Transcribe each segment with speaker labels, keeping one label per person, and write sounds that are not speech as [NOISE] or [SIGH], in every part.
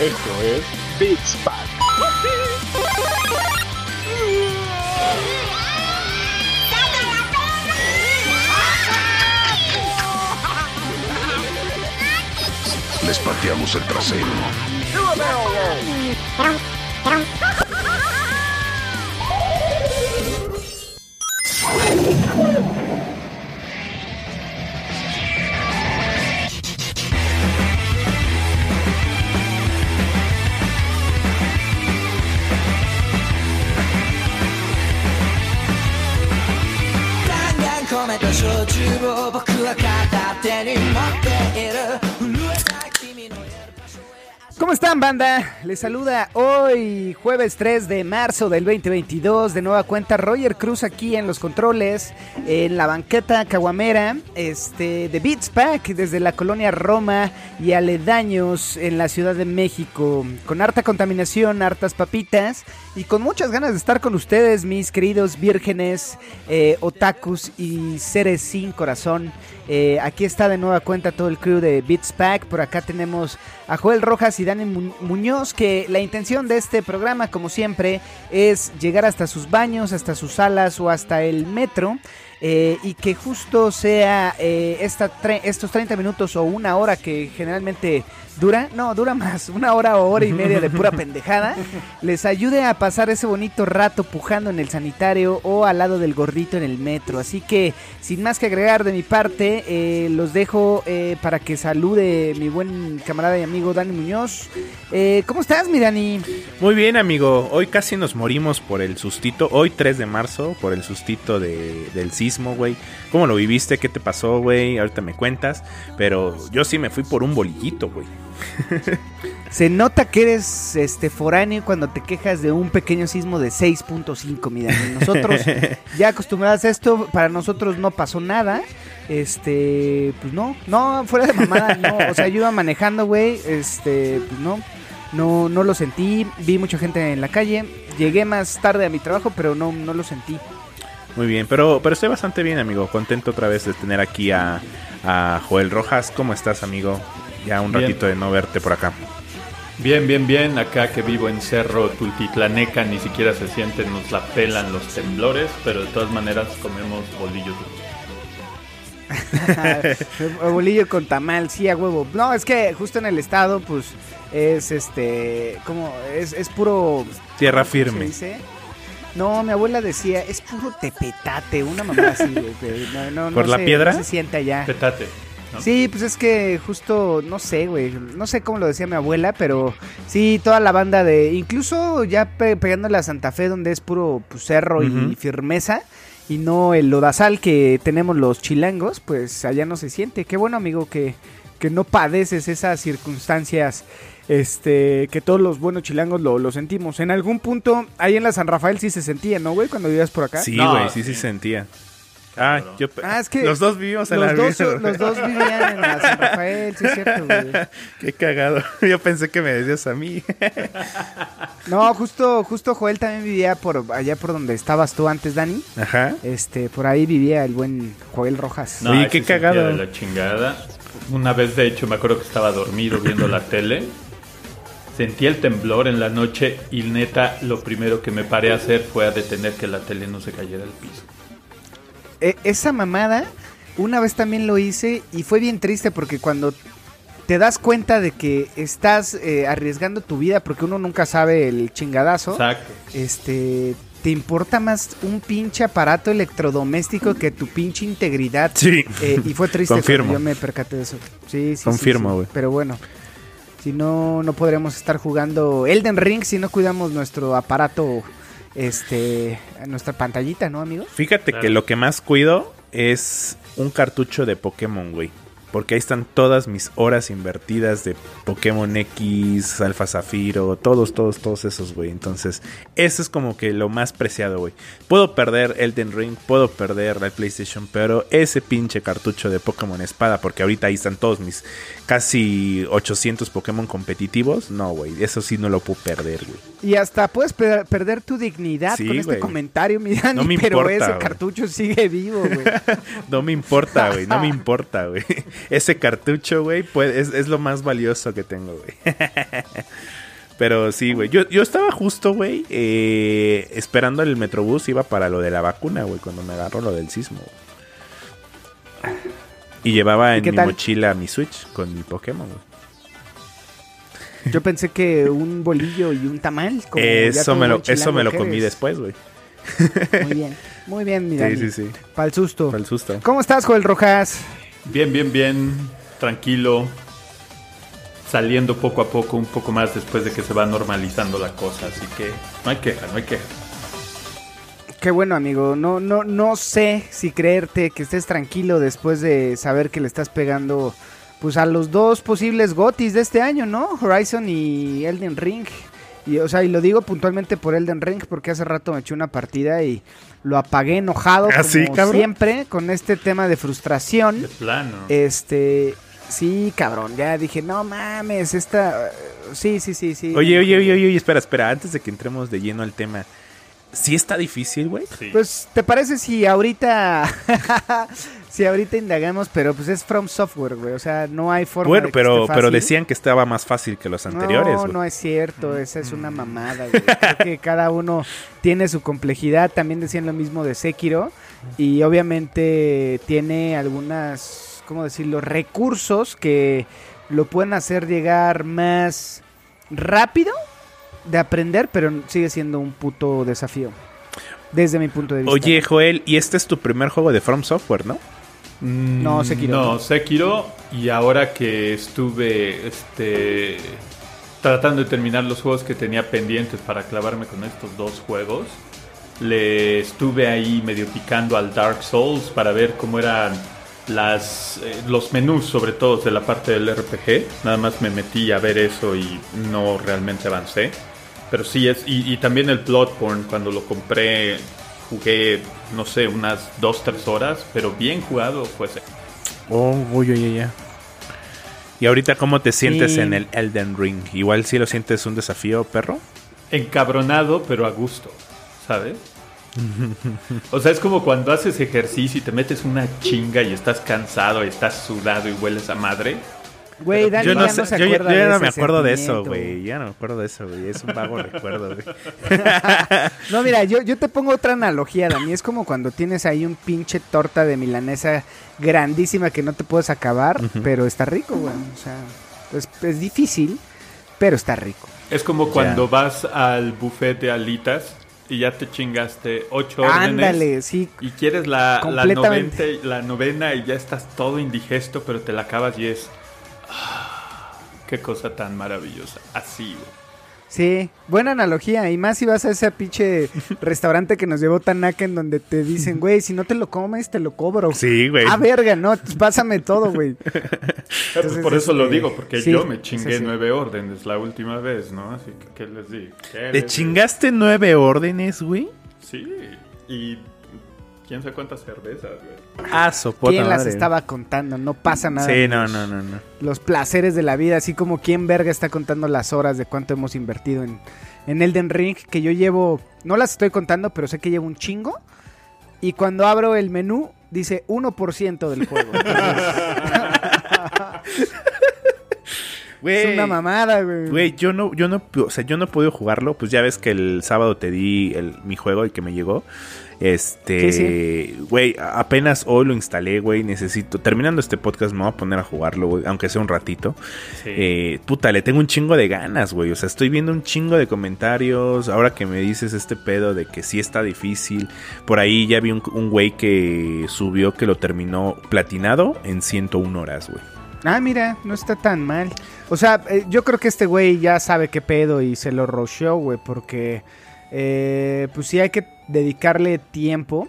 Speaker 1: Esto es Beats Pack. Les pateamos el trasero.
Speaker 2: ¿Cómo están, banda? Les saluda hoy, jueves 3 de marzo del 2022. De nueva cuenta, Roger Cruz aquí en los controles, en la banqueta caguamera este, de Beats Pack, desde la colonia Roma y aledaños en la Ciudad de México. Con harta contaminación, hartas papitas y con muchas ganas de estar con ustedes, mis queridos vírgenes, eh, otakus y seres sin corazón. Eh, aquí está de nueva cuenta todo el crew de Beats Pack. Por acá tenemos a Joel Rojas y Dani Muñoz. Que la intención de este programa, como siempre, es llegar hasta sus baños, hasta sus salas o hasta el metro. Eh, y que justo sea estos 30 minutos o una hora que generalmente dura, no, dura más, una hora o hora y media de pura [LAUGHS] pendejada, les ayude a pasar ese bonito rato pujando en el sanitario o al lado del gordito en el metro. Así que, sin más que agregar de mi parte, eh, los dejo para que salude mi buen camarada y amigo Dani Muñoz. ¿Cómo estás, mi Dani?
Speaker 3: Muy bien, amigo. Hoy casi nos morimos por el sustito, hoy 3 de marzo, por el sustito de, del CIS güey. ¿Cómo lo viviste? ¿Qué te pasó, güey? Ahorita me cuentas. Pero yo sí me fui por un bolillito, güey. [LAUGHS]
Speaker 2: Se nota que eres este foráneo cuando te quejas de un pequeño sismo de 6.5, mira. Nosotros [LAUGHS] ya acostumbrados a esto, para nosotros no pasó nada. Este, pues no, no, fuera de mamada, no. O sea, yo iba manejando, güey. Este, pues no, no, no lo sentí. Vi mucha gente en la calle. Llegué más tarde a mi trabajo, pero no, no lo sentí.
Speaker 3: Muy bien, pero, pero estoy bastante bien, amigo. Contento otra vez de tener aquí a, Joel Rojas. ¿Cómo estás, amigo? Ya un ratito de no verte por acá.
Speaker 4: Bien, bien, bien. Acá que vivo en Cerro Tultitlaneca, ni siquiera se sienten, nos la pelan los temblores, pero de todas maneras comemos bolillos. [LAUGHS]
Speaker 2: bolillo con tamal, sí, a huevo. No, es que justo en el estado, pues, es este, como, es, es puro...
Speaker 3: Tierra firme.
Speaker 2: No, mi abuela decía, es puro tepetate, una mamá así, güey. No,
Speaker 3: ¿Por la piedra?
Speaker 2: se siente allá. Sí, pues es que justo, no sé, güey, no sé cómo lo decía mi abuela, pero sí, toda la banda de, incluso ya pegando la Santa Fe, donde es puro pues, cerro y firmeza, y no el lodazal que tenemos los chilangos, pues allá no se siente. Qué bueno, amigo, que, que no padeces esas circunstancias este, que todos los buenos chilangos lo, lo, sentimos. En algún punto, ahí en la San Rafael sí se sentía, ¿no, güey? Cuando vivías por acá.
Speaker 3: Sí, güey, sí, sí se sentía. Ah, yo,
Speaker 2: ah, es que
Speaker 3: los dos vivimos en
Speaker 2: los
Speaker 3: la
Speaker 2: dos, Los dos vivían en la San Rafael, sí es cierto, güey. [LAUGHS]
Speaker 3: Qué cagado. [LAUGHS] Yo pensé que me decías a mí. [LAUGHS]
Speaker 2: No, justo, justo Joel también vivía por allá por donde estabas tú antes, Dani.
Speaker 3: Ajá.
Speaker 2: Este, por ahí vivía el buen Joel Rojas.
Speaker 4: No, qué cagado. De la chingada. Una vez, de hecho, me acuerdo que estaba dormido viendo la tele Sentí el temblor en la noche y neta lo primero que me paré a hacer fue a detener que la tele no se cayera al piso.
Speaker 2: E, esa mamada, una vez también lo hice y fue bien triste porque cuando te das cuenta de que estás eh, arriesgando tu vida porque uno nunca sabe el chingadazo.
Speaker 4: Exacto.
Speaker 2: Este, te importa más un pinche aparato electrodoméstico que tu pinche integridad.
Speaker 3: Sí.
Speaker 2: Eh, y fue [LAUGHS] triste
Speaker 3: Confirmo.
Speaker 2: yo me percaté de eso. Sí, sí.
Speaker 3: Confirmo, güey.
Speaker 2: pero bueno. Si no, no podremos estar jugando Elden Ring si no cuidamos nuestro aparato, este, nuestra pantallita, ¿no, amigo?
Speaker 3: Fíjate que lo que más cuido es un cartucho de Pokémon, güey. Porque ahí están todas mis horas invertidas de Pokémon X, Alfa Zafiro, todos, todos, todos esos, güey. Entonces, eso es como que lo más preciado, güey. Puedo perder Elden Ring, puedo perder la PlayStation, pero ese pinche cartucho de Pokémon Espada, porque ahorita ahí están todos mis casi 800 Pokémon competitivos, no, güey. Eso sí no lo puedo perder, güey.
Speaker 2: Y hasta puedes perder tu dignidad con este comentario, mi pero ese cartucho sigue vivo, güey. [LAUGHS]
Speaker 3: no me importa, güey. No me [LAUGHS] importa, güey. Ese cartucho, güey, pues, es, es lo más valioso que tengo, güey. [LAUGHS] Pero sí, güey. Yo, yo estaba justo, güey, eh, esperando el Metrobús. Iba para lo de la vacuna, güey, cuando me agarró lo del sismo. Y llevaba
Speaker 2: ¿Y
Speaker 3: en mi
Speaker 2: tal?
Speaker 3: mochila mi Switch con mi Pokémon, güey.
Speaker 2: Yo pensé que un bolillo y un tamal. como
Speaker 3: Eso me lo, eso me lo comí
Speaker 2: eres.
Speaker 3: después, güey.
Speaker 2: Muy bien, muy bien, mi [LAUGHS]
Speaker 3: Sí, sí, sí.
Speaker 2: Para el susto.
Speaker 3: Para el susto.
Speaker 2: ¿Cómo estás, Joel Rojas?
Speaker 4: Bien, bien, bien, tranquilo. Saliendo poco a poco, un poco más después de que se va normalizando la cosa. Así que no hay queja, no hay queja.
Speaker 2: Qué bueno, amigo. No, no, no sé si creerte que estés tranquilo después de saber que le estás pegando pues a los dos posibles gotis de este año, ¿no? Horizon y Elden Ring. Y, o sea, y lo digo puntualmente por Elden Ring porque hace rato me eché una partida y lo apagué enojado
Speaker 3: ¿Ah, sí,
Speaker 2: como
Speaker 3: cabrón?
Speaker 2: siempre con este tema de frustración.
Speaker 4: De plano.
Speaker 2: Este, sí, cabrón, ya dije, no mames, esta sí, sí, sí, sí.
Speaker 3: Oye, oye, oye, oye, espera, espera. Antes de que entremos de lleno al tema. ¿Sí está difícil, güey?
Speaker 4: Sí.
Speaker 2: Pues, ¿te parece si ahorita [LAUGHS] si ahorita indagamos, pero pues es From Software, güey, o sea, no hay forma
Speaker 3: Bueno,
Speaker 2: de que
Speaker 3: pero,
Speaker 2: esté
Speaker 3: pero decían que estaba más fácil que los anteriores,
Speaker 2: No,
Speaker 3: güey.
Speaker 2: no es cierto, esa es una mamada, güey. Creo que [LAUGHS] cada uno tiene su complejidad, también decían lo mismo de Sekiro y obviamente tiene algunas, ¿cómo decirlo?, recursos que lo pueden hacer llegar más rápido de aprender, pero sigue siendo un puto desafío. Desde mi punto de vista.
Speaker 3: Oye, Joel, y este es tu primer juego de From Software, ¿no?
Speaker 4: Mm,
Speaker 2: No, Sekiro.
Speaker 4: No, Sekiro. Y ahora que estuve este, tratando de terminar los juegos que tenía pendientes para clavarme con estos dos juegos, le estuve ahí medio picando al Dark Souls para ver cómo eran las, eh, los menús, sobre todo de la parte del RPG. Nada más me metí a ver eso y no realmente avancé. Pero sí es, y, y también el Bloodborne, cuando lo compré, jugué, no sé, unas 2-3 horas, pero bien jugado fue ese.
Speaker 3: Oh, uy, uy, uy. ¿Y ahorita cómo te sientes
Speaker 2: Sí.
Speaker 3: en el Elden Ring? Igual si lo sientes un desafío, perro.
Speaker 4: encabronado, pero a gusto, ¿sabes? [LAUGHS] O sea, es como cuando haces ejercicio y te metes una chinga y estás cansado y estás sudado y hueles a madre.
Speaker 2: Güey, Dani
Speaker 3: yo no,
Speaker 2: ya
Speaker 3: sé,
Speaker 2: no se
Speaker 3: yo,
Speaker 2: acuerda
Speaker 3: yo ya
Speaker 2: de
Speaker 3: no me acuerdo de eso, güey. Ya no me acuerdo de eso, güey. Es un vago recuerdo, güey. [LAUGHS]
Speaker 2: No, mira, yo, yo te pongo otra analogía, Dani. Es como cuando tienes ahí un pinche torta de milanesa grandísima que no te puedes acabar, pero está rico, güey. O sea, es, es difícil, pero está rico.
Speaker 4: Es como cuando vas al buffet de alitas y ya te chingaste ocho órdenes.
Speaker 2: Ándale, sí.
Speaker 4: Y quieres la, la,
Speaker 2: Completamente.
Speaker 4: 90 y- la novena y ya estás todo indigesto, pero te la acabas y es... ah, [SIGHS] qué cosa tan maravillosa. Así, güey.
Speaker 2: Sí, buena analogía. Y más si vas a ese pinche [LAUGHS] restaurante que nos llevó Tanaka en donde te dicen, güey, si no te lo comes, te lo cobro.
Speaker 3: Sí, güey.
Speaker 2: Ah, verga, no, pues pásame todo, güey. [LAUGHS] Entonces,
Speaker 4: por eso lo
Speaker 2: este,
Speaker 4: digo, porque
Speaker 2: sí,
Speaker 4: yo me chingué nueve órdenes la última vez, ¿no? Así que, ¿qué les digo? ¿Qué les
Speaker 3: ¿Te
Speaker 4: digo?
Speaker 3: chingaste nueve órdenes, güey?
Speaker 4: Sí, y quién sabe cuántas cervezas, güey.
Speaker 3: Ah, sopota
Speaker 2: ¿Quién las estaba contando? No pasa nada.
Speaker 3: Sí, no, no, no, no.
Speaker 2: los placeres de la vida, así como quién verga está contando las horas de cuánto hemos invertido en, en Elden Ring, que yo llevo, no las estoy contando, pero sé que llevo un chingo. Y cuando abro el menú, dice 1% del juego. [LAUGHS] es una mamada, güey.
Speaker 3: Güey, yo no, yo no, o sea, yo no he podido jugarlo. Pues ya ves que el sábado te di el, mi juego, el que me llegó. Este, güey, apenas hoy lo instalé, güey. Necesito, terminando este podcast, me voy a poner a jugarlo, güey, aunque sea un ratito.
Speaker 4: Sí.
Speaker 3: Eh, puta, le tengo un chingo de ganas, güey. O sea, estoy viendo un chingo de comentarios. Ahora que me dices este pedo de que sí está difícil. Por ahí ya vi un, un güey que subió que lo terminó platinado en 101 horas, güey.
Speaker 2: Ah, mira, no está tan mal. O sea, eh, yo creo que este güey ya sabe qué pedo y se lo rusheó, güey, porque eh, pues sí hay que dedicarle tiempo.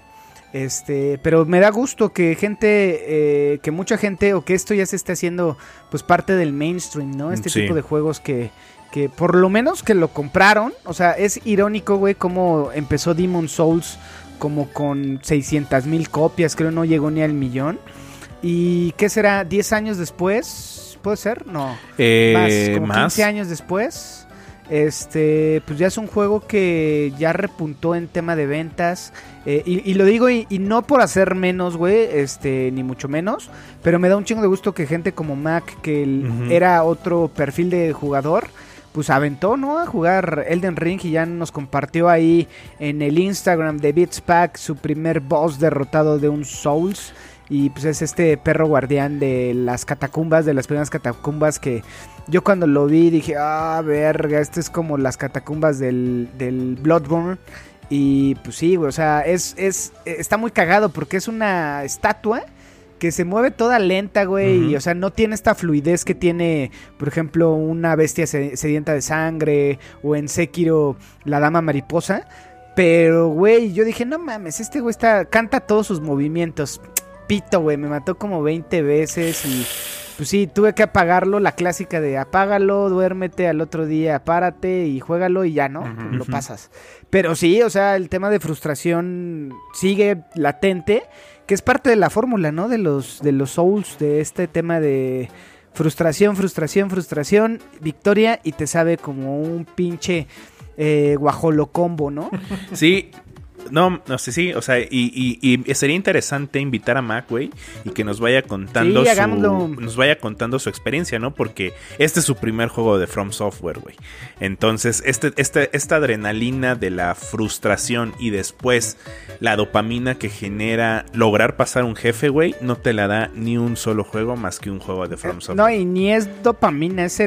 Speaker 2: Este, pero me da gusto que gente, eh, que mucha gente, o que esto ya se esté haciendo, pues parte del mainstream, ¿no? Este
Speaker 3: Sí.
Speaker 2: tipo de juegos que, que por lo menos que lo compraron. O sea, es irónico, güey, cómo empezó Demon Souls como con 600 mil copias, creo no llegó ni al millón. ¿Y qué será? ¿10 años después? ¿Puede ser? No.
Speaker 3: Eh,
Speaker 2: más, como
Speaker 3: más.
Speaker 2: 15 años después. Este, pues ya es un juego que ya repuntó en tema de ventas. eh, y, y lo digo y, y no por hacer menos, güey, este, ni mucho menos. Pero me da un chingo de gusto que gente como Mac, que el- era otro perfil de jugador, pues aventó, ¿no? A jugar Elden Ring y ya nos compartió ahí en el Instagram de Beats Pack su primer boss derrotado de un Souls. Y pues es este perro guardián de las catacumbas, de las primeras catacumbas que yo cuando lo vi dije, ah, verga, esto es como las catacumbas del, del Bloodborne. Y pues sí, güey, o sea, es, es, está muy cagado porque es una estatua que se mueve toda lenta, güey, y o sea, no tiene esta fluidez que tiene, por ejemplo, una bestia se- sedienta de sangre o en Sekiro la dama mariposa. Pero, güey, yo dije, no mames, este güey está, canta todos sus movimientos. Pito, güey, me mató como 20 veces y pues sí, tuve que apagarlo, la clásica de apágalo, duérmete al otro día, párate y juégalo y ya, ¿no? Lo pasas. Pero sí, o sea, el tema de frustración sigue latente, que es parte de la fórmula, ¿no? De los, de los Souls, de este tema de frustración, frustración, frustración, victoria y te sabe como un pinche eh, guajolo combo, ¿no?
Speaker 3: Sí, no, no sé, sí, o sea, y, y- y sería interesante invitar a Mac, güey, y que nos vaya contando
Speaker 2: Sí,
Speaker 3: su, nos vaya contando su experiencia, ¿no? Porque este es su primer juego de From Software, güey. Entonces, este, este, esta adrenalina de la frustración y después la dopamina que genera lograr pasar un jefe, güey, no te la da ni un solo juego más que un juego de From Software.
Speaker 2: No, y ni es dopamina, es
Speaker 3: Eso,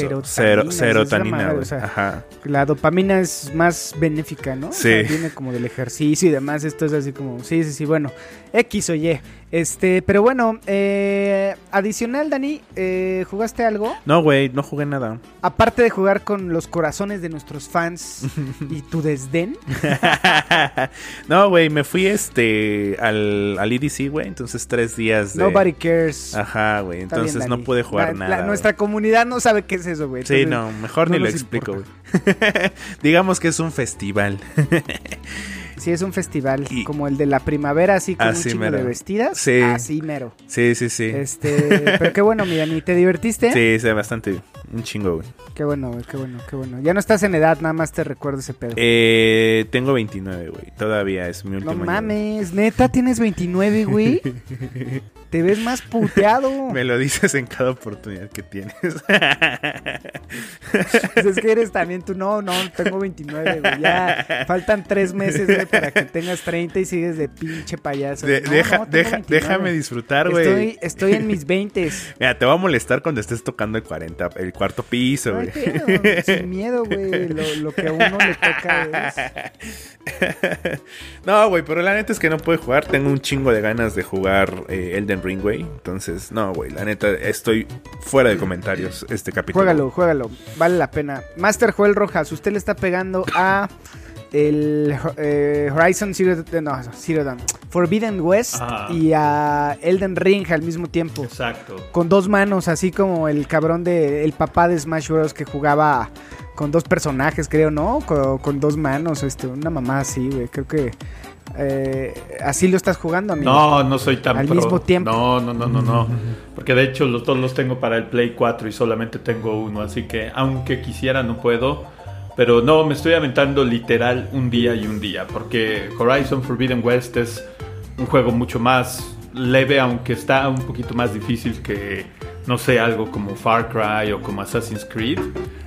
Speaker 2: serotonina.
Speaker 3: cero,
Speaker 2: es esa
Speaker 3: serotonina,
Speaker 2: madre,
Speaker 3: güey.
Speaker 2: o sea,
Speaker 3: Ajá.
Speaker 2: La dopamina es más benéfica, ¿no? O
Speaker 3: Sí.
Speaker 2: sea, viene como del ejercicio y demás. Esto es así como, sí, sí, sí, bueno, X o Y. Este, pero bueno, eh, adicional, Dani, eh, ¿jugaste algo?
Speaker 3: No, güey, no jugué nada.
Speaker 2: Aparte de jugar con los corazones de nuestros fans [LAUGHS] y tu desdén. [LAUGHS]
Speaker 3: no, güey, me fui este al, al EDC, güey. Entonces tres días de.
Speaker 2: Nobody cares.
Speaker 3: Ajá, güey.
Speaker 2: Bien,
Speaker 3: Entonces no pude jugar
Speaker 2: La-
Speaker 3: nada.
Speaker 2: nuestra comunidad no sabe qué es eso, güey.
Speaker 3: Sí, no, mejor
Speaker 2: no
Speaker 3: ni lo explico, güey. [LAUGHS] Digamos que es un festival.
Speaker 2: Sí, es un festival
Speaker 3: Y-
Speaker 2: como el de la primavera, así con
Speaker 3: Así
Speaker 2: un chingo de vestidas.
Speaker 3: Sí.
Speaker 2: Así mero.
Speaker 3: Sí, sí, sí.
Speaker 2: Este, pero qué bueno, mi Dani, ¿te divertiste?
Speaker 3: Sí, sí, bastante. Un chingo, güey.
Speaker 2: Qué bueno, güey, qué bueno, qué bueno. Ya no estás en edad, nada más te recuerdo ese pedo.
Speaker 3: Eh, tengo 29, güey. Todavía es mi último
Speaker 2: no
Speaker 3: año,
Speaker 2: mames, neta, tienes 29, güey. [LAUGHS] Te ves más puteado. [LAUGHS]
Speaker 3: Me lo dices en cada oportunidad que tienes.
Speaker 2: Pues es que eres también tú, no, no, tengo 29, güey. Ya faltan tres meses, güey, para que tengas 30 y sigues de pinche payaso.
Speaker 3: De-
Speaker 2: No,
Speaker 3: deja,
Speaker 2: no,
Speaker 3: deja,
Speaker 2: 29.
Speaker 3: déjame disfrutar, güey.
Speaker 2: Estoy, estoy en mis 20. [LAUGHS]
Speaker 3: Mira, te voy a molestar cuando estés tocando el 40, el cuarto piso,
Speaker 2: No
Speaker 3: güey.
Speaker 2: pedo, sin miedo, güey. Lo, lo que a uno le toca es. [LAUGHS]
Speaker 3: no, güey, pero la neta es que no puedo jugar. Tengo un chingo de ganas de jugar eh, Elden Ring, güey. Entonces, no, güey, la neta estoy fuera de comentarios este capítulo.
Speaker 2: Juégalo, juégalo. Vale la pena. Master Joel Rojas, usted le está pegando a el eh, Horizon Zero, no, Zero Dawn, Forbidden West
Speaker 4: Ajá.
Speaker 2: y a Elden Ring al mismo tiempo.
Speaker 4: Exacto.
Speaker 2: Con dos manos, así como el cabrón de el papá de Smash Bros. que jugaba con dos personajes, creo, ¿no? Con, con dos manos, este, una mamá así, güey. Creo que eh, así lo estás jugando, amigo.
Speaker 4: No, no soy tan
Speaker 2: Al
Speaker 4: pro.
Speaker 2: mismo tiempo.
Speaker 4: No, no, no, no, no. Porque de hecho los dos los tengo para el Play 4 y solamente tengo uno, así que aunque quisiera no puedo. Pero no, me estoy aventando literal un día y un día, porque Horizon Forbidden West es un juego mucho más leve, aunque está un poquito más difícil que, no sé, algo como Far Cry o como Assassin's Creed.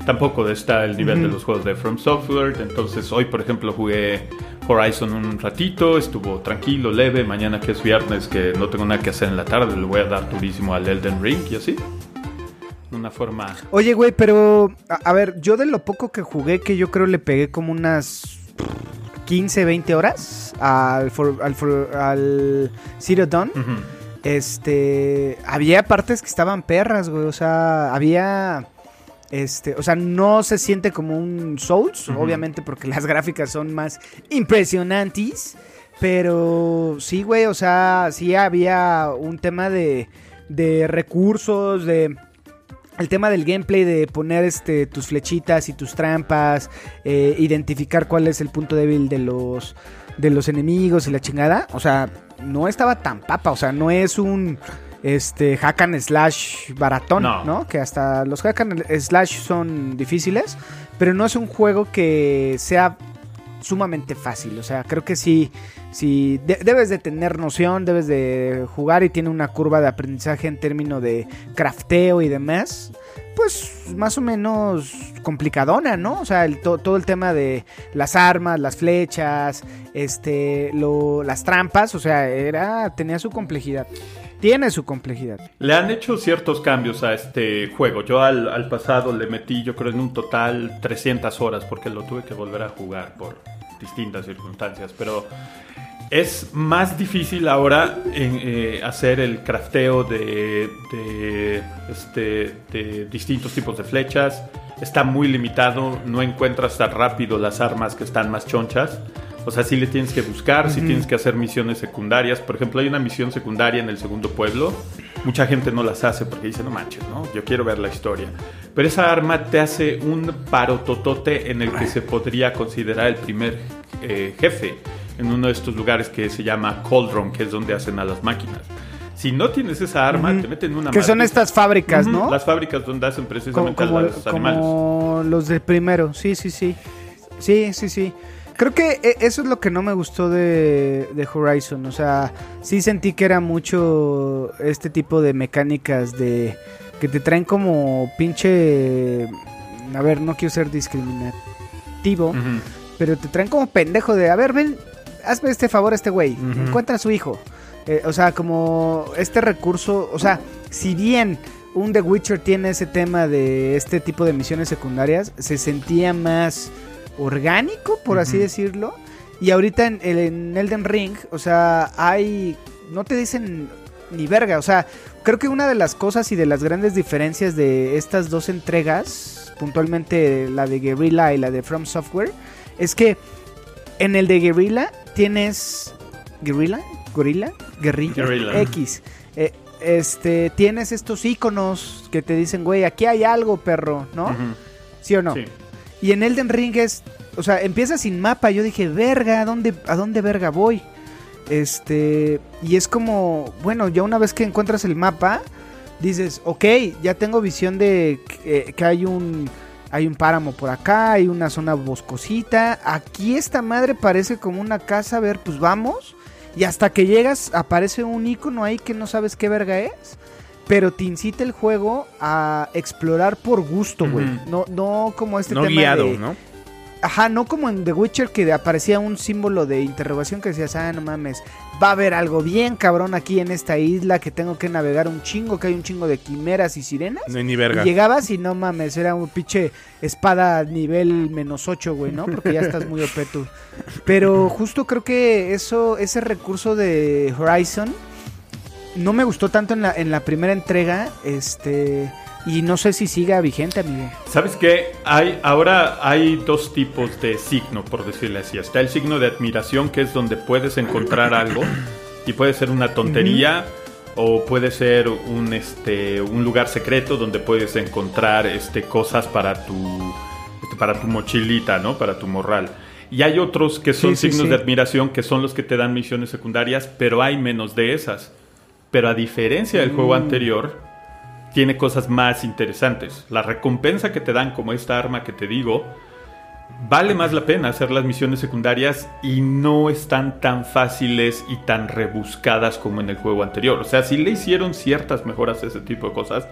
Speaker 4: Tampoco está el nivel de los juegos de From Software. Entonces hoy, por ejemplo, jugué Horizon un ratito, estuvo tranquilo, leve. Mañana que es viernes, que no tengo nada que hacer en la tarde, le voy a dar turísimo al Elden Ring y así. Una forma...
Speaker 2: Oye, güey, pero a, a ver, yo de lo poco que jugué, que yo creo le pegué como unas 15, 20 horas al, for- al, for- al Zero Dawn. Este, había partes que estaban perras, güey, o sea, había este, o sea, no se siente como un Souls, obviamente porque las gráficas son más impresionantes, pero sí, güey, o sea, sí había un tema de de recursos, de el tema del gameplay de poner este tus flechitas y tus trampas, eh, identificar cuál es el punto débil de los de los enemigos y la chingada, o sea, no estaba tan papa, o sea, no es un este hack and slash baratón,
Speaker 4: No.
Speaker 2: ¿no? Que hasta los hack and slash son difíciles, pero no es un juego que sea sumamente fácil. O sea, creo que sí, sí de- debes de tener noción, debes de jugar y tiene una curva de aprendizaje en términos de crafteo y demás. Pues más o menos complicadona, ¿no? O sea, el to- todo el tema de las armas, las flechas, este, lo, las trampas, o sea, era tenía su complejidad. Tiene su complejidad.
Speaker 4: Le han hecho ciertos cambios a este juego. Yo al, pasado le metí, yo creo, en un total 300 horas porque lo tuve que volver a jugar por distintas circunstancias. Pero es más difícil ahora en, eh, hacer el crafteo de, de, este, de distintos tipos de flechas. Está muy limitado, no encuentras tan rápido las armas que están más chonchas. O sea, sí le tienes que buscar, sí tienes que hacer misiones secundarias. Por ejemplo, hay una misión secundaria en el segundo pueblo. Mucha gente no las hace porque dice, no manches, ¿no? Yo quiero ver la historia. Pero esa arma te hace un parototote en el que se podría considerar el primer eh, jefe en uno de estos lugares que se llama Cauldron, que es donde hacen a las máquinas. Si no tienes esa arma, te meten una
Speaker 2: Que son estas fábricas, ¿no?
Speaker 4: Las fábricas donde hacen
Speaker 2: como,
Speaker 4: precisamente
Speaker 2: como-
Speaker 4: a los animales.
Speaker 2: como los del primero, sí, sí, sí. Sí, sí, sí. Creo que e- eso es lo que no me gustó de, de Horizon. O sea, sí sentí que era mucho este tipo de mecánicas de que te traen como pinche... A ver, no quiero ser discriminativo, pero te traen como pendejo de, a ver, ven, hazme este favor a este güey, encuentra a su hijo. Eh, o sea, como este recurso, o sea, si bien un The Witcher tiene ese tema de este tipo de misiones secundarias, se sentía más orgánico, por así decirlo. Y ahorita en, en Elden Ring, o sea, hay, no te dicen ni verga, o sea, creo que una de las cosas y de las grandes diferencias de estas dos entregas, puntualmente la de Guerrilla y la de From Software, es que en el de Guerrilla tienes Guerrilla, Gorilla, Guerrilla,
Speaker 4: Guerrilla.
Speaker 2: X. Eh, este, tienes estos iconos que te dicen, güey, aquí hay algo, perro, ¿no? ¿Sí o no?
Speaker 4: Sí.
Speaker 2: Y en Elden Ring es, o sea, empieza sin mapa. Yo dije, verga, ¿a dónde, ¿a dónde verga voy? Este, y es como, bueno, ya una vez que encuentras el mapa, dices, ok, ya tengo visión de que, que hay un, hay un páramo por acá, hay una zona boscosita. Aquí esta madre parece como una casa, a ver, pues vamos. Y hasta que llegas, aparece un icono ahí que no sabes qué verga es. Pero te incita el juego a explorar por gusto, güey. No, no como este
Speaker 3: no
Speaker 2: tema
Speaker 3: guiado,
Speaker 2: de-
Speaker 3: ¿no?
Speaker 2: Ajá, no como en The Witcher que aparecía un símbolo de interrogación que decías, ah, no mames, va a haber algo bien cabrón aquí en esta isla que tengo que navegar un chingo, que hay un chingo de quimeras y sirenas.
Speaker 3: No hay ni
Speaker 2: Y
Speaker 3: verga.
Speaker 2: llegabas y no mames, era un pinche espada nivel menos 8, güey, ¿no? Porque ya estás muy OP tú. Pero justo creo que eso, ese recurso de Horizon no me gustó tanto en la, en la primera entrega, este, y no sé si siga vigente, amigo.
Speaker 4: ¿Sabes qué? Hay, ahora hay dos tipos de signo, por decirle así. Está el signo de admiración, que es donde puedes encontrar algo y puede ser una tontería o puede ser un, este, un lugar secreto donde puedes encontrar este, cosas para tu, este, para tu mochilita, ¿no? Para tu morral. Y hay otros que son
Speaker 2: Sí, sí,
Speaker 4: signos
Speaker 2: sí.
Speaker 4: de admiración, que son los que te dan misiones secundarias, pero hay menos de esas. Pero a diferencia del juego
Speaker 2: Mm.
Speaker 4: anterior, tiene cosas más interesantes. La recompensa que te dan, como esta arma que te digo, vale más la pena hacer las misiones secundarias y no están tan fáciles y tan rebuscadas como en el juego anterior. O sea, si le hicieron ciertas mejoras a ese tipo de cosas,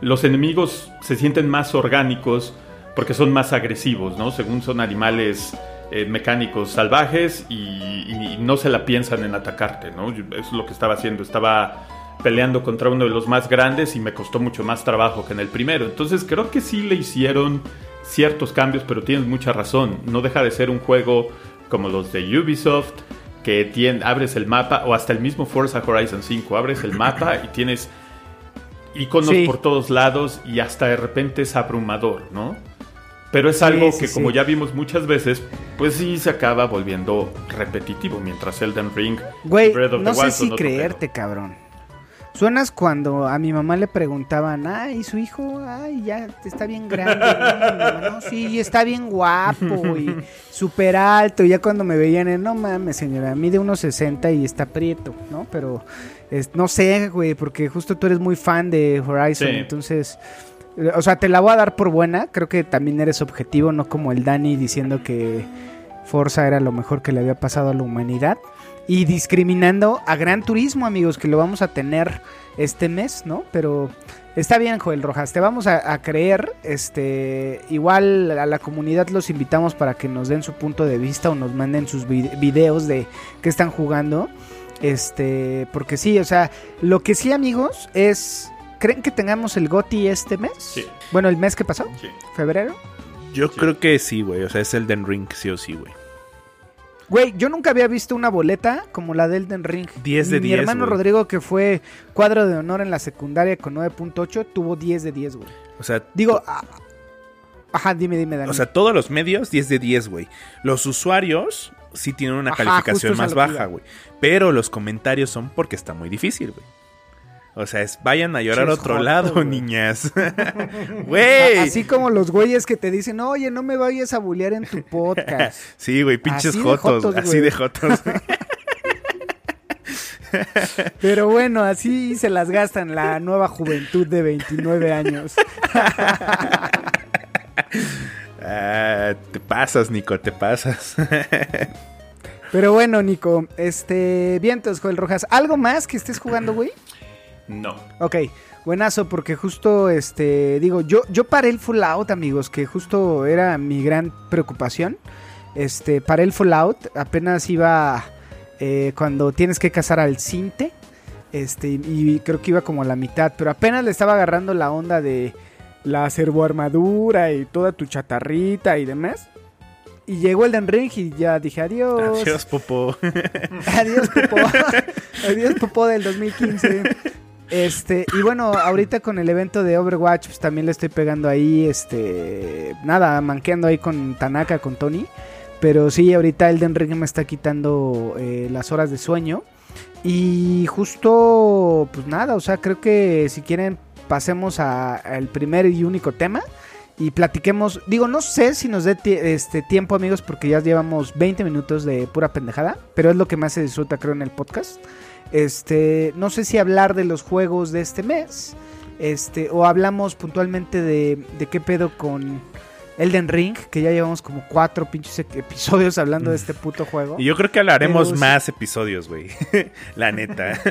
Speaker 4: los enemigos se sienten más orgánicos porque son más agresivos, ¿no? Según son animales eh, mecánicos salvajes y, no se la piensan en atacarte, ¿no? Es lo que estaba haciendo. Estaba peleando contra uno de los más grandes y me costó mucho más trabajo que en el primero. Entonces creo que sí le hicieron ciertos cambios, pero tienes mucha razón. No deja de ser un juego como los de Ubisoft, que tien- abres el mapa, o hasta el mismo Forza Horizon 5, abres el mapa y tienes iconos
Speaker 2: Sí.
Speaker 4: por todos lados y hasta de repente es abrumador, ¿no? Pero es algo
Speaker 2: sí,
Speaker 4: que como ya vimos muchas veces, pues sí se acaba volviendo repetitivo, mientras Elden Ring
Speaker 2: Güey,
Speaker 4: Breath of the
Speaker 2: no sé
Speaker 4: Wild
Speaker 2: si creerte, cabrón. Suenas cuando a mi mamá le preguntaban, ay, su hijo, ay, ya está bien grande. ¿no? Mi mamá, "No, sí, está bien guapo y [LAUGHS] súper alto. Y ya cuando me veían, no mames, señora, mide unos 60 y está prieto, ¿no? Pero es- no sé, güey, porque justo tú eres muy fan de Horizon,
Speaker 4: Sí.
Speaker 2: entonces... eh, O sea, te la voy a dar por buena. Creo que también eres objetivo, no como el Dani diciendo que Forza era lo mejor que le había pasado a la humanidad. Y discriminando a Gran Turismo, amigos, que lo vamos a tener este mes, ¿no? Pero está bien, Joel Rojas, te vamos a, a creer. Este, igual a la comunidad los invitamos para que nos den su punto de vista o nos manden sus vid- videos de qué están jugando. Este, porque sí, o sea, lo que sí, amigos, es. ¿Creen que tengamos el GOTI este mes?
Speaker 4: Sí.
Speaker 2: Bueno, el mes que pasó,
Speaker 4: Sí.
Speaker 2: febrero.
Speaker 3: Yo
Speaker 4: Sí.
Speaker 3: creo que sí, güey. O sea, es Elden Ring, sí o sí, güey.
Speaker 2: Güey, yo nunca había visto una boleta como la de Elden Ring.
Speaker 3: 10 de
Speaker 2: Mi
Speaker 3: 10,
Speaker 2: hermano
Speaker 3: güey.
Speaker 2: Rodrigo, que fue cuadro de honor en la secundaria con 9.8, tuvo 10 de 10, güey.
Speaker 3: O sea,
Speaker 2: Digo, ah, ajá, dime, dime, Dani.
Speaker 3: o sea, todos los medios 10 de 10, güey. Los usuarios sí tienen una
Speaker 2: Ajá,
Speaker 3: calificación más baja, güey. Pero los comentarios son porque está muy difícil, güey. O sea, es, vayan a llorar a otro
Speaker 2: joto,
Speaker 3: lado, niñas. [LAUGHS] Güey.
Speaker 2: Así como los güeyes que te dicen, oye, no me vayas a bullear en tu [LAUGHS] podcast.
Speaker 3: Sí, güey, pinches
Speaker 2: Así de
Speaker 3: jotos, así de jotos. [LAUGHS]
Speaker 2: Pero bueno, así se las gastan la nueva juventud de 29 años.
Speaker 3: Ah, te pasas, Nico, te pasas.
Speaker 2: Pero bueno, Nico, este, vientos, Joel Rojas. ¿Algo más que estés jugando, güey?
Speaker 4: No.
Speaker 2: Ok, buenazo, porque justo, este, digo, yo, yo paré el Fallout, amigos, que justo era mi gran preocupación. Este, paré el Fallout, apenas iba eh, cuando tienes que cazar al Cinte. Este, y creo que iba como a la mitad, pero apenas le estaba agarrando la onda de la servoarmadura y toda tu chatarrita y demás. Y llegó el Ring y ya dije adiós.
Speaker 3: Adiós, Popo. [LAUGHS]
Speaker 2: Adiós, Popó. [LAUGHS] Adiós, Popó del 2015. Este, y bueno, ahorita con el evento de Overwatch, pues también le estoy pegando ahí, este, nada, manqueando ahí con Tanaka, con Tony. Pero sí, ahorita Elden Ring me está quitando eh, las horas de sueño. Y justo, pues nada, o sea, creo que si quieren pasemos al primer y único tema y platiquemos. Digo, no sé si nos dé este tiempo, amigos, porque ya llevamos 20 minutos de pura pendejada, pero es lo que más se disfruta, creo, en el podcast. Este, no sé si hablar de los juegos de este mes, este, o hablamos puntualmente de, de qué pedo con Elden Ring, que ya llevamos como cuatro pinches e- episodios hablando de este puto juego.
Speaker 3: Y yo creo que hablaremos
Speaker 2: Pero sí.
Speaker 3: más episodios, güey. [LAUGHS] La neta. [LAUGHS]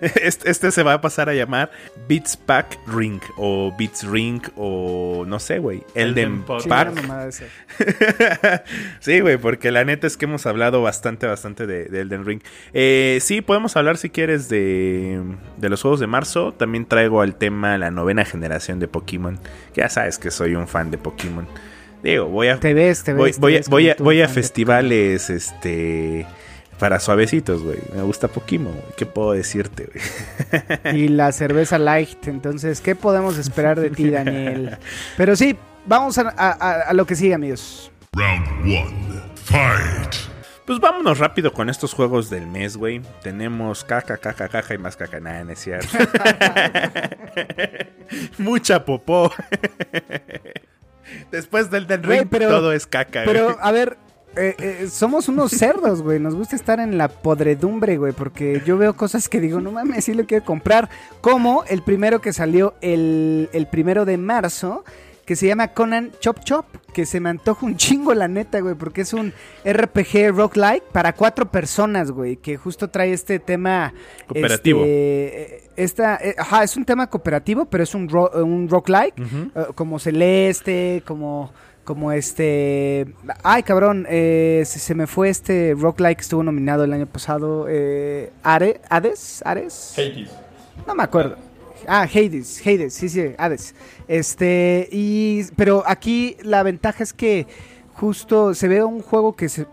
Speaker 3: Este, este se va a pasar a llamar Beats Pack Ring. O Beats Ring. O no sé, güey. Elden
Speaker 4: Elden
Speaker 3: Pack. [LAUGHS] sí, güey, porque la neta es que hemos hablado bastante, bastante de, de Elden Ring. Eh, sí, podemos hablar si quieres de, de los juegos de marzo. También traigo al tema la novena generación de Pokémon. Que ya sabes que soy un fan de Pokémon. Digo, voy a,
Speaker 2: Te ves, te ves.
Speaker 3: voy,
Speaker 2: te
Speaker 3: voy a,
Speaker 2: ves
Speaker 3: voy a,
Speaker 2: tú,
Speaker 3: voy a
Speaker 2: fan de
Speaker 3: festivales, este... Para suavecitos, güey. Me gusta Pokémon, güey. ¿Qué puedo decirte, güey? [LAUGHS]
Speaker 2: y la cerveza light. Entonces, ¿qué podemos esperar de ti, Daniel? [LAUGHS] Pero sí, vamos a, a- a- a lo que sigue, amigos.
Speaker 1: Round one. Fight.
Speaker 3: Pues vámonos rápido con estos juegos del mes, güey. Tenemos caca, caca, caca y más caca. Nada, no es cierto. [LAUGHS] Mucha popó. Después del del ring,
Speaker 2: pero-
Speaker 3: todo es caca, güey.
Speaker 2: Pero, a ver, eh, eh, somos unos cerdos, güey. Nos gusta estar en la podredumbre, güey. Porque yo veo cosas que digo, no mames, sí lo quiero comprar. Como el primero que salió el, el primero de marzo. Que se llama Conan Chop Chop. Que se me antoja un [LAUGHS] chingo, la neta, güey. Porque es un RPG roguelike para cuatro personas, güey. Que justo trae este tema.
Speaker 3: Cooperativo.
Speaker 2: este, eh, esta, eh, ajá, es un tema cooperativo, pero es un, ro- un roguelike.
Speaker 3: Ujú.
Speaker 2: Eh, como Celeste, como como este ay cabrón eh, se, se me fue este roguelike que estuvo nominado el año pasado eh, Are, Hades Ares
Speaker 4: Hades.
Speaker 2: no me acuerdo ah Hades Hades sí sí Hades este y pero aquí la ventaja es que justo se ve un juego que se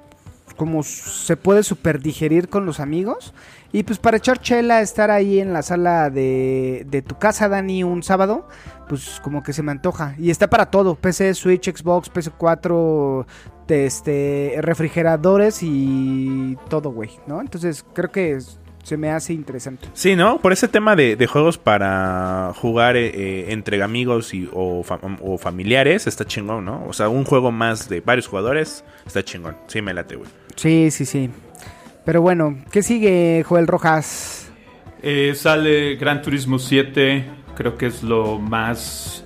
Speaker 2: como se puede super digerir con los amigos y pues para echar chela, estar ahí en la sala de, tu casa, Dani, un sábado, pues como que se me antoja. Y está para todo, PC, Switch, Xbox, PS4, de este, refrigeradores y todo, güey, ¿no? Entonces creo que Se me hace interesante.
Speaker 3: Sí, ¿no? Por ese tema de, de juegos para jugar eh, eh, entre amigos y, o, fa- o familiares, está chingón, ¿no? O sea, un juego más de varios jugadores, está chingón. Sí, me late, güey.
Speaker 2: Sí, sí, sí. Pero bueno, ¿qué sigue, Joel Rojas?
Speaker 4: Eh, sale Gran Turismo 7, creo que es lo más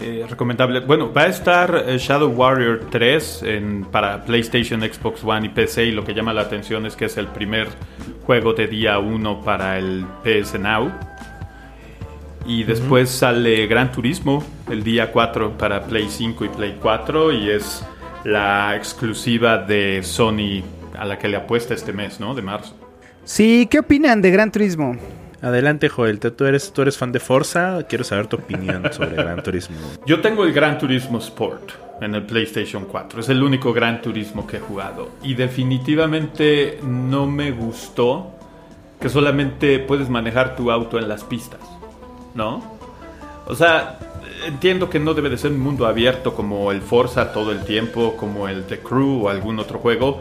Speaker 4: eh, recomendable. Bueno, va a estar eh, Shadow Warrior 3 en- para PlayStation, Xbox One y PC y lo que llama la atención es que es el primer juego de día 1 para el PS Now. Y después sale Gran Turismo el día 4 para Play 5 y Play 4 y es la exclusiva de Sony a la que le apuesta este mes, ¿no? De marzo.
Speaker 2: Sí, ¿qué opinan de Gran Turismo?
Speaker 3: Adelante, Joel. Tú eres, tú eres fan de Forza. Quiero saber tu opinión sobre Gran Turismo.
Speaker 4: Yo tengo el Gran Turismo Sport en el PlayStation 4. Es el único Gran Turismo que he jugado. Y definitivamente no me gustó que solamente puedes manejar tu auto en las pistas. ¿No? O sea, entiendo que no debe de ser un mundo abierto como el Forza todo el tiempo, como el The Crew o algún otro juego.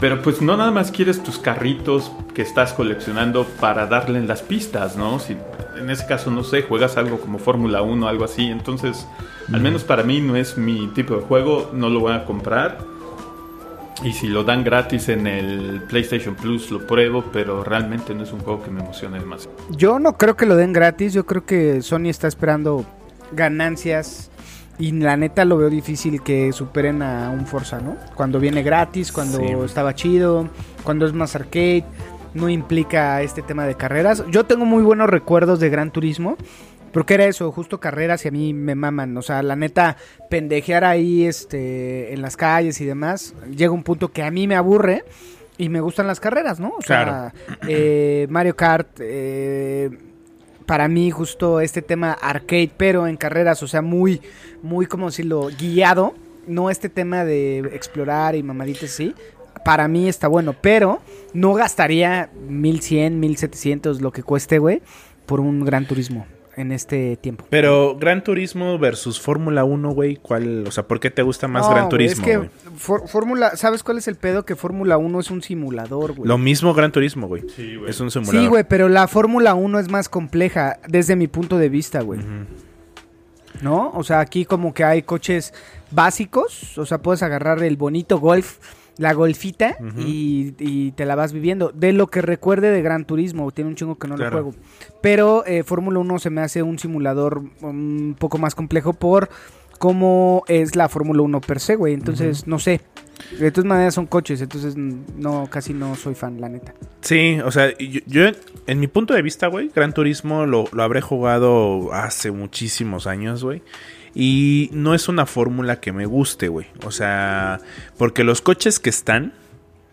Speaker 4: Pero pues no nada más quieres tus carritos que estás coleccionando para darle en las pistas, ¿no? Si en ese caso, no sé, juegas algo como Fórmula 1 o algo así, entonces, al menos para mí no es mi tipo de juego, no lo voy a comprar. Y si lo dan gratis en el PlayStation Plus, lo pruebo, pero realmente no es un juego que me emocione demasiado.
Speaker 2: Yo no creo que lo den gratis, yo creo que Sony está esperando ganancias y la neta lo veo difícil que superen a un Forza, ¿no? Cuando viene gratis, cuando
Speaker 3: Sí.
Speaker 2: estaba chido, cuando es más arcade, no implica este tema de carreras. Yo tengo muy buenos recuerdos de Gran Turismo. Porque era eso, justo carreras y a mí me maman. O sea, la neta, pendejear ahí este, en las calles y demás, llega un punto que a mí me aburre y me gustan las carreras, ¿no? O sea, eh, Mario Kart, eh, para mí justo este tema arcade, pero en carreras, o sea, muy, muy, como decirlo, guiado. No este tema de explorar y mamaditas así. Para mí está bueno, pero no gastaría 1100, 1700, lo que cueste, güey, por un gran turismo en este tiempo.
Speaker 3: Pero Gran Turismo versus Fórmula 1, güey, ¿cuál? O sea, ¿por qué te gusta más
Speaker 2: No,
Speaker 3: Gran Turismo,
Speaker 2: Es que Fórmula, ¿sabes cuál es el pedo? Que Fórmula 1 es un simulador, güey.
Speaker 3: Lo mismo Gran Turismo, güey.
Speaker 4: Sí, güey.
Speaker 3: Es un simulador.
Speaker 2: Sí, güey, pero la Fórmula 1 es más compleja desde mi punto de vista, güey. ¿No? O sea, aquí como que hay coches básicos, o sea, puedes agarrar el bonito Golf, la Golfita y, y te la vas viviendo. De lo que recuerde de Gran Turismo, tiene un chingo que no
Speaker 3: Claro.
Speaker 2: lo juego. Pero eh, Fórmula 1 se me hace un simulador un poco más complejo por cómo es la Fórmula 1 per se, güey. Entonces, no sé. De todas maneras son coches, entonces mm, no, casi no soy fan, la neta.
Speaker 3: Sí, o sea, yo, yo, en mi punto de vista, güey, Gran Turismo lo, lo habré jugado hace muchísimos años, güey. Y no es una fórmula que me guste, güey. O sea, porque los coches que están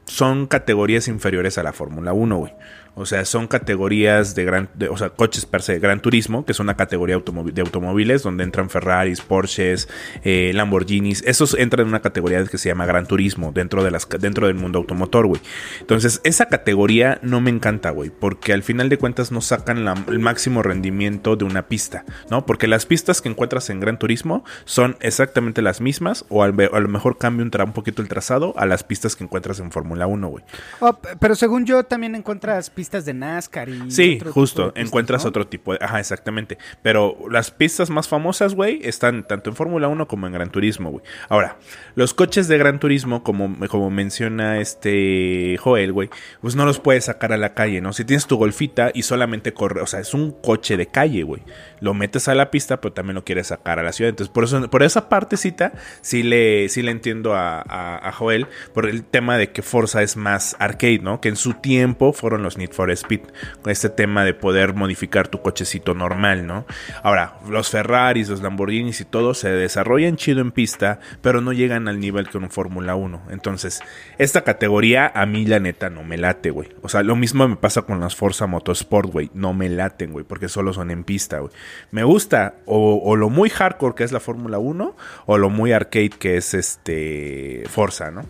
Speaker 3: son categorías inferiores a la Fórmula 1, güey. O sea, son categorías de gran, o sea, coches per se, Gran Turismo, que es una categoría de automóviles donde entran Ferraris, Porsches, eh, Lamborghinis. Esos entran en una categoría que se llama Gran Turismo dentro de las, dentro del mundo automotor, güey. Entonces, esa categoría no me encanta, güey, porque al final de cuentas no sacan el máximo rendimiento de una pista, ¿no? Porque las pistas que encuentras en Gran Turismo son exactamente las mismas, o al a lo mejor cambia un, un poquito el trazado a las pistas que encuentras en Fórmula 1, güey.
Speaker 2: Oh, pero según yo también encuentras pistas de NASCAR y
Speaker 3: Sí,
Speaker 2: otro
Speaker 3: justo,
Speaker 2: pistas,
Speaker 3: encuentras
Speaker 2: ¿no?
Speaker 3: otro tipo de... Ajá, exactamente. Pero las pistas más famosas, güey, están tanto en Fórmula 1 como en Gran Turismo, güey. Ahora, los coches de Gran Turismo, como, como menciona este Joel, güey, pues no los puedes sacar a la calle, ¿no? Si tienes tu golfita y solamente corre, o sea, es un coche de calle, güey. Lo metes a la pista, pero también lo quieres sacar a la ciudad. Entonces, por eso, por esa partecita, sí le, sí le entiendo a, a, a Joel, por el tema de que Forza es más arcade, ¿no? Que en su tiempo fueron los Need for Speed, con este tema de poder modificar tu cochecito normal, ¿no? Ahora, los Ferraris, los Lamborghinis y todo se desarrollan chido en pista, pero no llegan al nivel que un Fórmula 1. Entonces, esta categoría a mí la neta no me late, güey. O sea, lo mismo me pasa con las Forza Motorsport, güey. No me laten, güey, porque solo son en pista, güey. Me gusta o, o lo muy hardcore que es la Fórmula 1 o lo muy arcade que es este Forza, ¿no?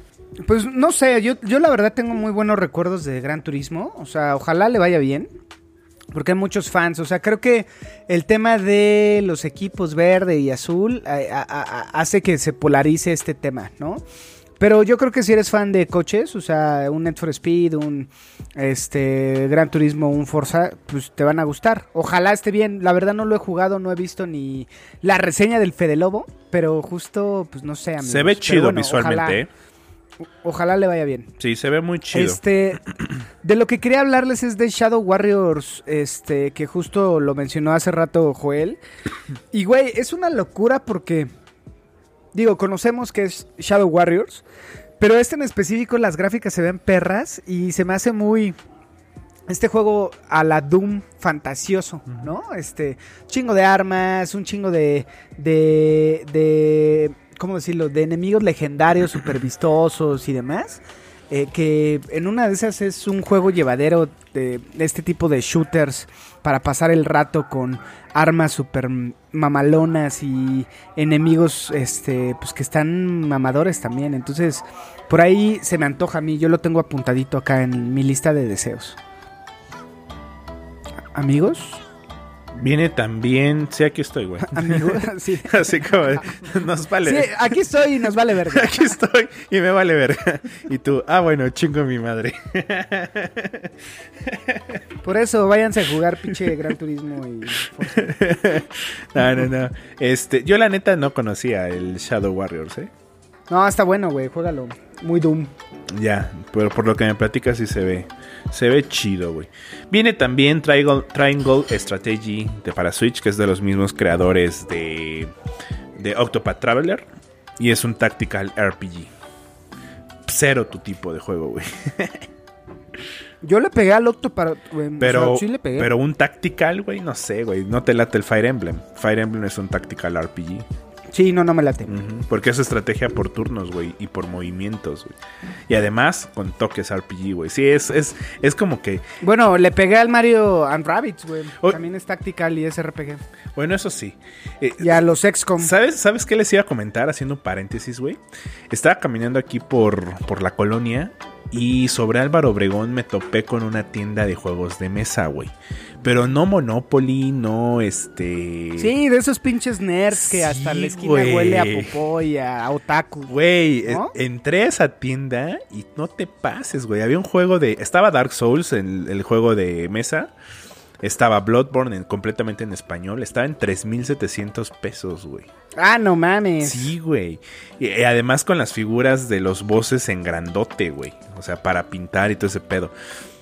Speaker 2: Pues no sé, yo, yo la verdad tengo muy buenos recuerdos de Gran Turismo. O sea, ojalá le vaya bien. Porque hay muchos fans. O sea, creo que el tema de los equipos verde y azul a- a- a- hace que se polarice este tema, ¿no? Pero yo creo que si eres fan de coches, o sea, un Need for Speed, un este Gran Turismo, un Forza, pues te van a gustar. Ojalá esté bien. La verdad no lo he jugado, no he visto ni la reseña del Fede Lobo, pero justo, pues no sé. amigos.
Speaker 3: Se ve chido
Speaker 2: bueno,
Speaker 3: visualmente,
Speaker 2: ojalá-
Speaker 3: ¿eh?
Speaker 2: Ojalá le vaya bien.
Speaker 3: Sí, se ve muy chido.
Speaker 2: Este, de lo que quería hablarles es de Shadow Warriors, este, que justo lo mencionó hace rato Joel. Y güey, es una locura porque, digo, conocemos que es Shadow Warriors, pero este en específico las gráficas se ven perras y se me hace muy este juego a la Doom fantasioso, ¿no? Este, chingo de armas, un chingo de, de, de, ¿cómo decirlo? De enemigos legendarios, super vistosos y demás. eh, que en una de esas es un juego llevadero de, este tipo de shooters para pasar el rato con armas super mamalonas y enemigos este pues que están mamadores también entonces por ahí se me antoja a mí yo lo tengo apuntadito acá en mi lista de deseos amigos
Speaker 3: Viene también. Sí, aquí estoy, güey. [LAUGHS] [LAUGHS]
Speaker 2: sí.
Speaker 3: Así como. Nos vale.
Speaker 2: Sí, aquí estoy y nos vale [LAUGHS] verga
Speaker 3: Aquí estoy y me vale verga. Y tú, ah, bueno, chingo mi madre.
Speaker 2: por eso váyanse a jugar pinche Gran Turismo y.
Speaker 3: No, no, no. Este, yo la neta no conocía el Shadow Warriors, ¿eh?
Speaker 2: no está bueno güey juégalo muy Doom
Speaker 3: Ya, pero por lo que me platicas sí se ve. Se ve chido, güey. Viene también Triangle, Triangle Strategy de para Switch, que es de los mismos creadores de, de Octopath Traveler. Y es un tactical RPG. Cero tu tipo de juego, güey. [LAUGHS]
Speaker 2: yo le pegué al Octo para güey, o
Speaker 3: Pero,
Speaker 2: sea, sí le pegué
Speaker 3: pero un tactical, güey, no sé, güey. No te late el Fire Emblem. Fire Emblem es un tactical RPG.
Speaker 2: Sí no no me late
Speaker 3: Porque es estrategia por turnos, güey, y por movimientos, güey. Y además con toques RPG, güey. Sí, es, es, es como que,
Speaker 2: Bueno, le pegué al Mario and Rabbids, güey.
Speaker 3: Oh.
Speaker 2: También es tactical y es RPG.
Speaker 3: bueno, eso sí. Eh,
Speaker 2: Y a los XCOM.
Speaker 3: ¿Sabes, ¿Sabes qué les iba a comentar haciendo un paréntesis, güey? Estaba caminando aquí por, por la colonia y sobre Álvaro Obregón me topé con una tienda de juegos de mesa, güey. Pero no Monopoly, no este...
Speaker 2: Sí, de esos pinches nerds que hasta la esquina huele a popó y a otaku.
Speaker 3: Güey,
Speaker 2: ¿No?
Speaker 3: entré a esa tienda y no te pases, güey. Había un juego de. Estaba Dark Souls, el, el juego de mesa. Estaba Bloodborne en- completamente en español. Estaba en 3.700 pesos, güey.
Speaker 2: Ah, no mames.
Speaker 3: Sí, güey. Y, y además con las figuras de los bosses en grandote, güey. O sea, para pintar y todo ese pedo.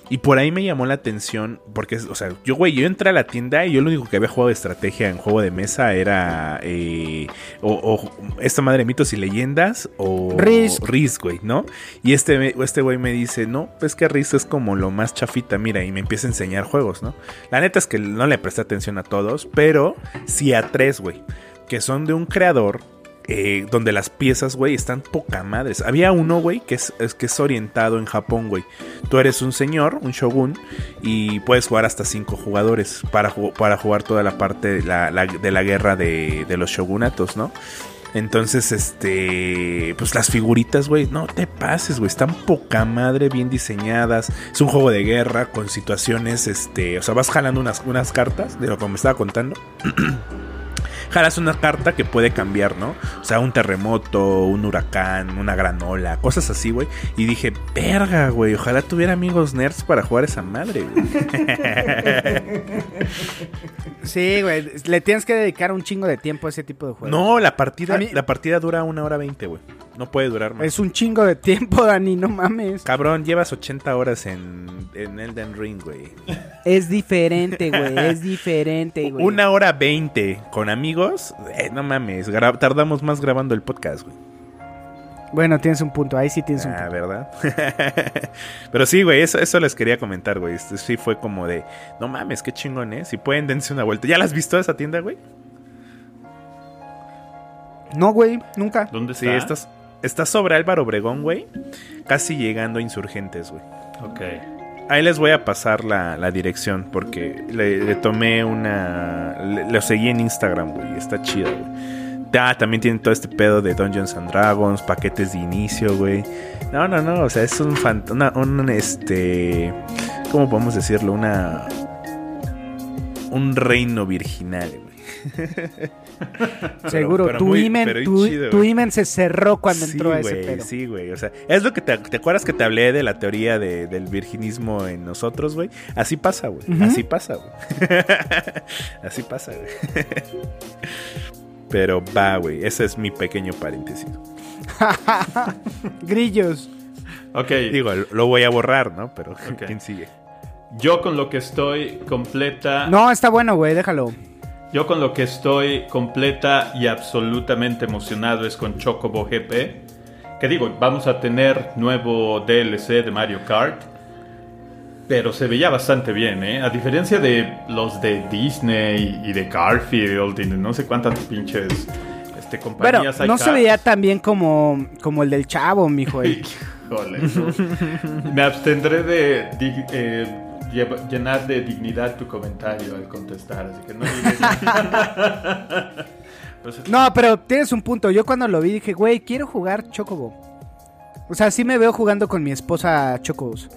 Speaker 3: Y por ahí me llamó la atención, porque, o sea, yo, güey, yo entré a la tienda y yo lo único que había jugado de estrategia en juego de mesa era eh, o, o esta madre de mitos y leyendas o
Speaker 2: Risk.
Speaker 3: Risk, güey, ¿no? Y este este güey me dice, no, pues que Risk es como lo más chafita, mira, y me empieza a enseñar juegos, ¿no? La neta es que no le presté atención a todos, pero sí a tres, güey, que son de un creador eh, donde las piezas, güey, están poca madres. Había uno, güey, que es, que es orientado en Japón, güey. Tú eres un señor, un shogun, y puedes jugar hasta cinco jugadores para, para jugar toda la parte de la, la- de la guerra de, de los shogunatos, ¿no? Entonces, este, pues las figuritas, güey, no te pases, güey, están poca madre, bien diseñadas. Es un juego de guerra con situaciones, este, o sea, vas jalando unas, unas cartas de lo que me estaba contando [CLEARS THROAT] jalas una carta que puede cambiar, ¿no? O sea, un terremoto, un huracán, una gran ola, cosas así, güey. Y dije, verga, güey, ojalá tuviera amigos nerds para jugar esa madre, güey. [LAUGHS]
Speaker 2: Sí, güey. Le tienes que dedicar un chingo de tiempo a ese tipo de juegos.
Speaker 3: No, la partida,
Speaker 2: mí-
Speaker 3: la partida dura una hora veinte, güey. No puede durar más.
Speaker 2: Es un chingo de tiempo, [LAUGHS] Dani, no mames.
Speaker 3: Cabrón, llevas 80 horas en, en Elden Ring, güey.
Speaker 2: Es diferente, güey. Es [LAUGHS] diferente, güey.
Speaker 3: Una hora 20 con amigos, eh, no mames, tardamos más grabando el podcast, güey.
Speaker 2: Bueno, tienes un punto. Ahí sí tienes un
Speaker 3: Ah,
Speaker 2: punto.
Speaker 3: ¿verdad? [LAUGHS] Pero sí, güey, eso, eso les quería comentar, güey. Este, sí fue como de, no mames, qué chingón, ¿eh? Si pueden, dense una vuelta. ¿Ya las has visto esa tienda, güey?
Speaker 2: No, güey, nunca.
Speaker 4: ¿Dónde
Speaker 3: Sí,
Speaker 4: está?
Speaker 3: estás, está sobre Álvaro Obregón, güey. Casi llegando a Insurgentes, güey.
Speaker 4: Ok.
Speaker 3: Ahí les voy a pasar la, la dirección porque le, tomé una... lo seguí en Instagram, güey. Está chido, güey. Ah, también tienen todo este pedo de Dungeons and Dragons, paquetes de inicio, güey. No, no, no, o sea, es un una, un, este, ¿cómo podemos decirlo? Una, un reino virginal, güey.
Speaker 2: Seguro,
Speaker 3: pero
Speaker 2: tu,
Speaker 3: muy-
Speaker 2: imen,
Speaker 3: pero bien
Speaker 2: tu,
Speaker 3: chido,
Speaker 2: tu
Speaker 3: güey.
Speaker 2: imen se cerró cuando
Speaker 3: Sí,
Speaker 2: entró a ese
Speaker 3: güey,
Speaker 2: pedo.
Speaker 3: Sí, güey. O sea, es lo que te, ¿te acuerdas que te hablé de la teoría de- del virginismo en nosotros, güey? Así pasa, güey. Así pasa, güey. [LAUGHS] Así pasa, güey. Pero va, güey. Ese es mi pequeño paréntesis. [LAUGHS]
Speaker 2: Grillos.
Speaker 4: Ok,
Speaker 3: Digo, lo voy a borrar, ¿no? Pero. [LAUGHS] ¿quién sigue?
Speaker 4: yo con lo que estoy completa.
Speaker 2: No, está bueno, güey, déjalo.
Speaker 4: Yo con lo que estoy completa y absolutamente emocionado es con Chocobo GP. Que digo, vamos a tener nuevo DLC de Mario Kart. Pero se veía bastante bien, ¿eh? A diferencia de los de Disney y de Garfield y de no sé cuántas pinches este,
Speaker 2: Bueno,
Speaker 4: compañías hay
Speaker 2: no se veía tan bien como, como el del chavo, mijo. [LAUGHS]
Speaker 4: Híjole. Me abstendré de dig- eh, lleva- llenar de dignidad tu comentario al contestar, así que no digas [LAUGHS] [LAUGHS]
Speaker 2: No, pero tienes un punto. Yo cuando lo vi dije, güey, quiero jugar Chocobo. O sea, sí me veo jugando con mi esposa Chocobos.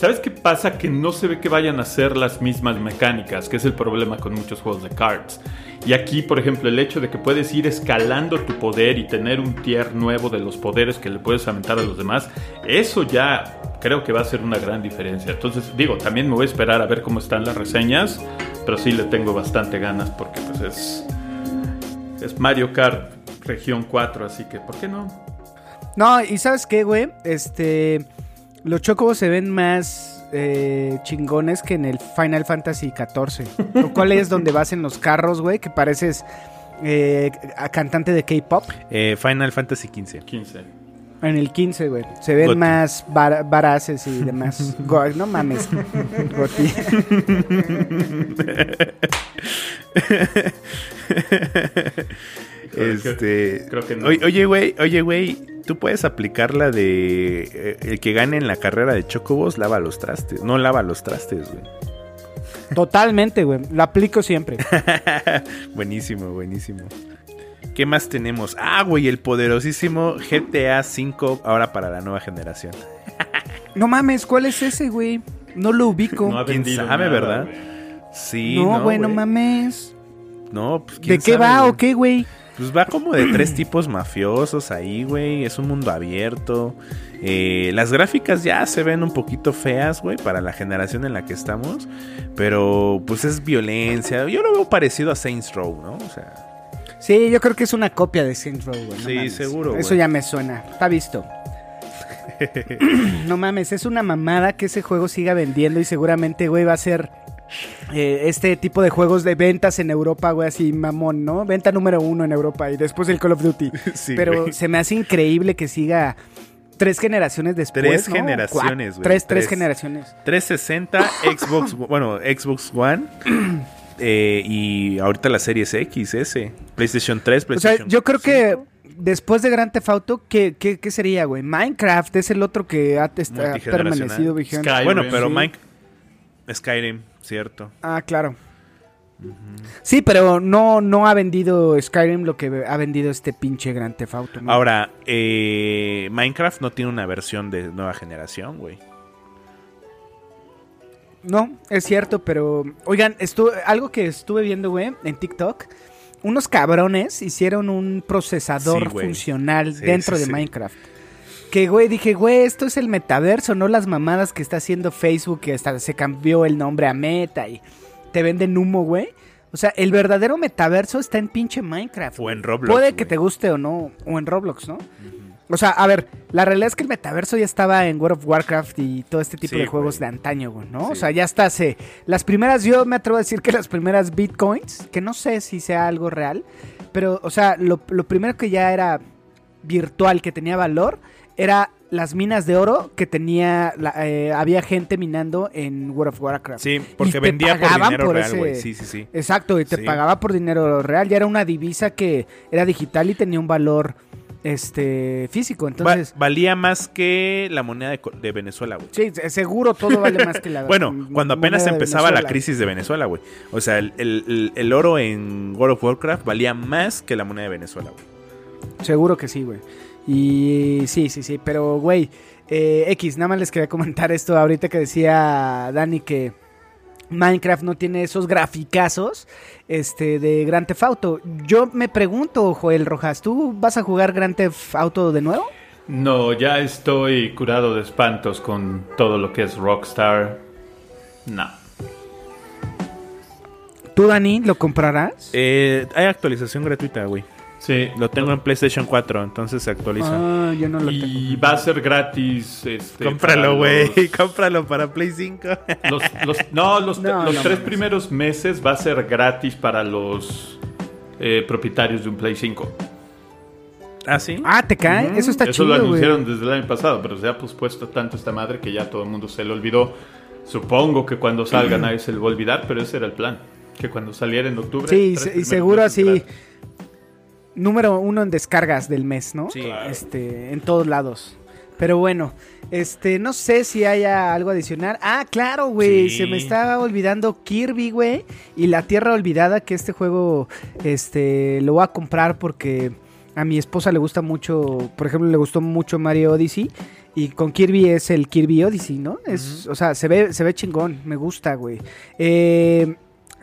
Speaker 4: ¿Sabes qué pasa? Que no se ve que vayan a ser las mismas mecánicas, que es el problema con muchos juegos de cards. Y aquí, por ejemplo, el hecho de que puedes ir escalando tu poder y tener un tier nuevo de los poderes que le puedes aumentar a los demás, eso ya creo que va a ser una gran diferencia. Entonces, digo, también me voy a esperar a ver cómo están las reseñas, pero sí le tengo bastante ganas porque pues es, es Mario Kart región 4, así que, ¿por qué no?
Speaker 2: No, y ¿sabes qué, güey? Este... Los Chocobos se ven más eh, chingones que en el Final Fantasy XIV. Lo cual es donde vas en los carros, güey, que pareces eh, a cantante de K-pop.
Speaker 3: Eh, Final Fantasy XV.
Speaker 4: 15.
Speaker 2: En el 15, güey. Se ven
Speaker 3: Goti.
Speaker 2: más bar- baraces y demás. [LAUGHS] Go- no mames. Goti. [LAUGHS]
Speaker 3: Este.
Speaker 4: creo que no.
Speaker 3: Oye, güey, oye, güey, tú puedes aplicar la de eh, el que gane en la carrera de Chocobos lava los trastes. No lava los trastes, güey.
Speaker 2: Totalmente, güey. Lo aplico siempre. [LAUGHS]
Speaker 3: buenísimo, buenísimo. ¿Qué más tenemos? Ah, güey, el poderosísimo GTA V ahora para la nueva generación. [LAUGHS]
Speaker 2: No mames, ¿cuál es ese, güey? No lo ubico.
Speaker 4: No ha
Speaker 3: ¿Quién sabe,
Speaker 4: nada,
Speaker 3: verdad?
Speaker 4: güey.
Speaker 3: Sí,
Speaker 2: no, güey, no mames.
Speaker 3: No, pues
Speaker 2: ¿De
Speaker 3: quién
Speaker 2: qué
Speaker 3: sabe,
Speaker 2: va
Speaker 3: güey?
Speaker 2: o qué, güey?
Speaker 3: Pues va como de tres tipos mafiosos ahí, güey. Es un mundo abierto. Eh, las gráficas ya se ven un poquito feas, güey, para la generación en la que estamos. Pero pues es violencia. Yo lo veo parecido a Saints Row, ¿no? O sea,
Speaker 2: Sí, yo creo que es una copia de Saints Row, güey. no
Speaker 3: Sí,
Speaker 2: mames.
Speaker 3: seguro,
Speaker 2: Eso
Speaker 3: güey.
Speaker 2: ya me suena. Está visto. [LAUGHS] no mames, es una mamada que ese juego siga vendiendo y seguramente, güey, va a ser eh, este tipo de juegos de ventas en Europa, güey, así mamón, ¿no? Venta número uno en Europa y después el Call of Duty. [LAUGHS]
Speaker 3: Sí,
Speaker 2: Pero
Speaker 3: güey.
Speaker 2: se me hace increíble que siga tres generaciones después.
Speaker 3: Tres
Speaker 2: ¿no?
Speaker 3: generaciones, güey,
Speaker 2: Tres, tres
Speaker 3: tres.
Speaker 2: generaciones.
Speaker 3: 360, Xbox, [COUGHS] bueno, Xbox One. [COUGHS] eh, y ahorita la Series X, ese. PlayStation 3,
Speaker 2: O sea,
Speaker 3: PlayStation
Speaker 2: yo creo que
Speaker 3: 5.
Speaker 2: después de Grand Theft Auto, ¿qué, qué, qué sería, güey? Minecraft es el otro que ha, está- ha
Speaker 3: Multigeneracional.
Speaker 2: permanecido vigente.
Speaker 4: Sky-
Speaker 3: Bueno, pero
Speaker 2: sí.
Speaker 3: Mike. Skyrim, cierto.
Speaker 2: Ah, claro. Sí, pero no, no ha vendido Skyrim lo que ha vendido este pinche Grand Theft Auto. ¿no?
Speaker 3: Ahora, eh, Minecraft no tiene una versión de nueva generación, güey.
Speaker 2: No, es cierto, pero... Oigan, estuve, algo que estuve viendo, güey, en TikTok. Unos cabrones hicieron un procesador
Speaker 3: Sí,
Speaker 2: funcional
Speaker 3: Sí,
Speaker 2: dentro
Speaker 3: sí,
Speaker 2: de. Minecraft. Que, güey, dije, güey, esto es el metaverso, no las mamadas que está haciendo Facebook, que hasta se cambió el nombre a Meta y te venden humo, güey. O sea, el verdadero metaverso está en pinche Minecraft.
Speaker 3: O en. Roblox,
Speaker 2: Puede
Speaker 3: güey.
Speaker 2: que te guste o no, o en Roblox, ¿no? O sea, a ver, la realidad es que el metaverso ya estaba en World of Warcraft y todo este tipo
Speaker 3: Sí,
Speaker 2: de juegos
Speaker 3: güey.
Speaker 2: de antaño, güey, ¿no? O sea, ya está hace... Las primeras, yo me atrevo a decir que las primeras bitcoins, que no sé si sea algo real, pero, o sea, lo, lo primero que ya era virtual, que tenía valor, era las minas de oro que tenía, la- eh, había gente minando en World of Warcraft.
Speaker 3: Sí, porque vendía por dinero
Speaker 2: por
Speaker 3: real,
Speaker 2: ese-
Speaker 3: güey. Sí, sí, sí.
Speaker 2: Exacto, y te
Speaker 3: Sí.
Speaker 2: pagaba por dinero real, ya era una divisa que era digital y tenía un valor este físico,
Speaker 3: Va-
Speaker 2: entonces...
Speaker 3: valía más que la moneda de, Venezuela, güey.
Speaker 2: Sí, se- seguro todo vale más que la [LAUGHS]
Speaker 3: Bueno, cuando apenas empezaba la crisis de Venezuela, güey. O sea, el- el- el oro en World of Warcraft valía más que la moneda de Venezuela, güey.
Speaker 2: Seguro que sí, güey. Y sí, sí, sí, pero güey, eh, X, nada más les quería comentar esto ahorita que decía Dani que Minecraft no tiene esos graficazos este, de Grand Theft Auto. Yo me pregunto, Joel Rojas, ¿tú vas a jugar Grand Theft Auto de nuevo?
Speaker 4: No, ya estoy curado de espantos con todo lo que es Rockstar. No.
Speaker 2: ¿Tú, Dani, lo comprarás?
Speaker 3: Eh, hay actualización gratuita, güey.
Speaker 4: Sí,
Speaker 3: Lo tengo en PlayStation 4, entonces se actualiza.
Speaker 2: Ah, yo no lo
Speaker 4: y
Speaker 2: tengo.
Speaker 4: va a ser gratis. Este,
Speaker 3: Cómpralo, güey.
Speaker 4: los- [LAUGHS]
Speaker 3: Cómpralo para Play 5.
Speaker 4: Los, los- no, los,
Speaker 2: No,
Speaker 4: los
Speaker 2: no
Speaker 4: tres primeros meses va a ser gratis para los eh, propietarios de un Play 5.
Speaker 3: ¿Ah, sí?
Speaker 2: Ah, ¿te cae? Eso está
Speaker 4: Eso
Speaker 2: chido,
Speaker 4: lo
Speaker 2: güey.
Speaker 4: anunciaron desde el año pasado, pero se ha pospuesto tanto esta madre que ya todo el mundo se le olvidó. Supongo que cuando salga nadie se le va a olvidar, pero ese era el plan. Que cuando saliera en octubre.
Speaker 2: Sí, y seguro así.
Speaker 4: gratis.
Speaker 2: Número uno en descargas del mes, ¿no?
Speaker 3: Sí.
Speaker 2: Este, en todos lados. Pero bueno, este, no sé si haya algo adicional. Ah, claro, güey.
Speaker 3: Sí.
Speaker 2: Se me estaba olvidando Kirby, güey. Y la Tierra Olvidada, que este juego, este, lo voy a comprar porque a mi esposa le gusta mucho. Por ejemplo, le gustó mucho Mario Odyssey. Y con Kirby es el Kirby Odyssey, ¿no? Es, O sea, se ve, se ve chingón. Me gusta, güey. Eh,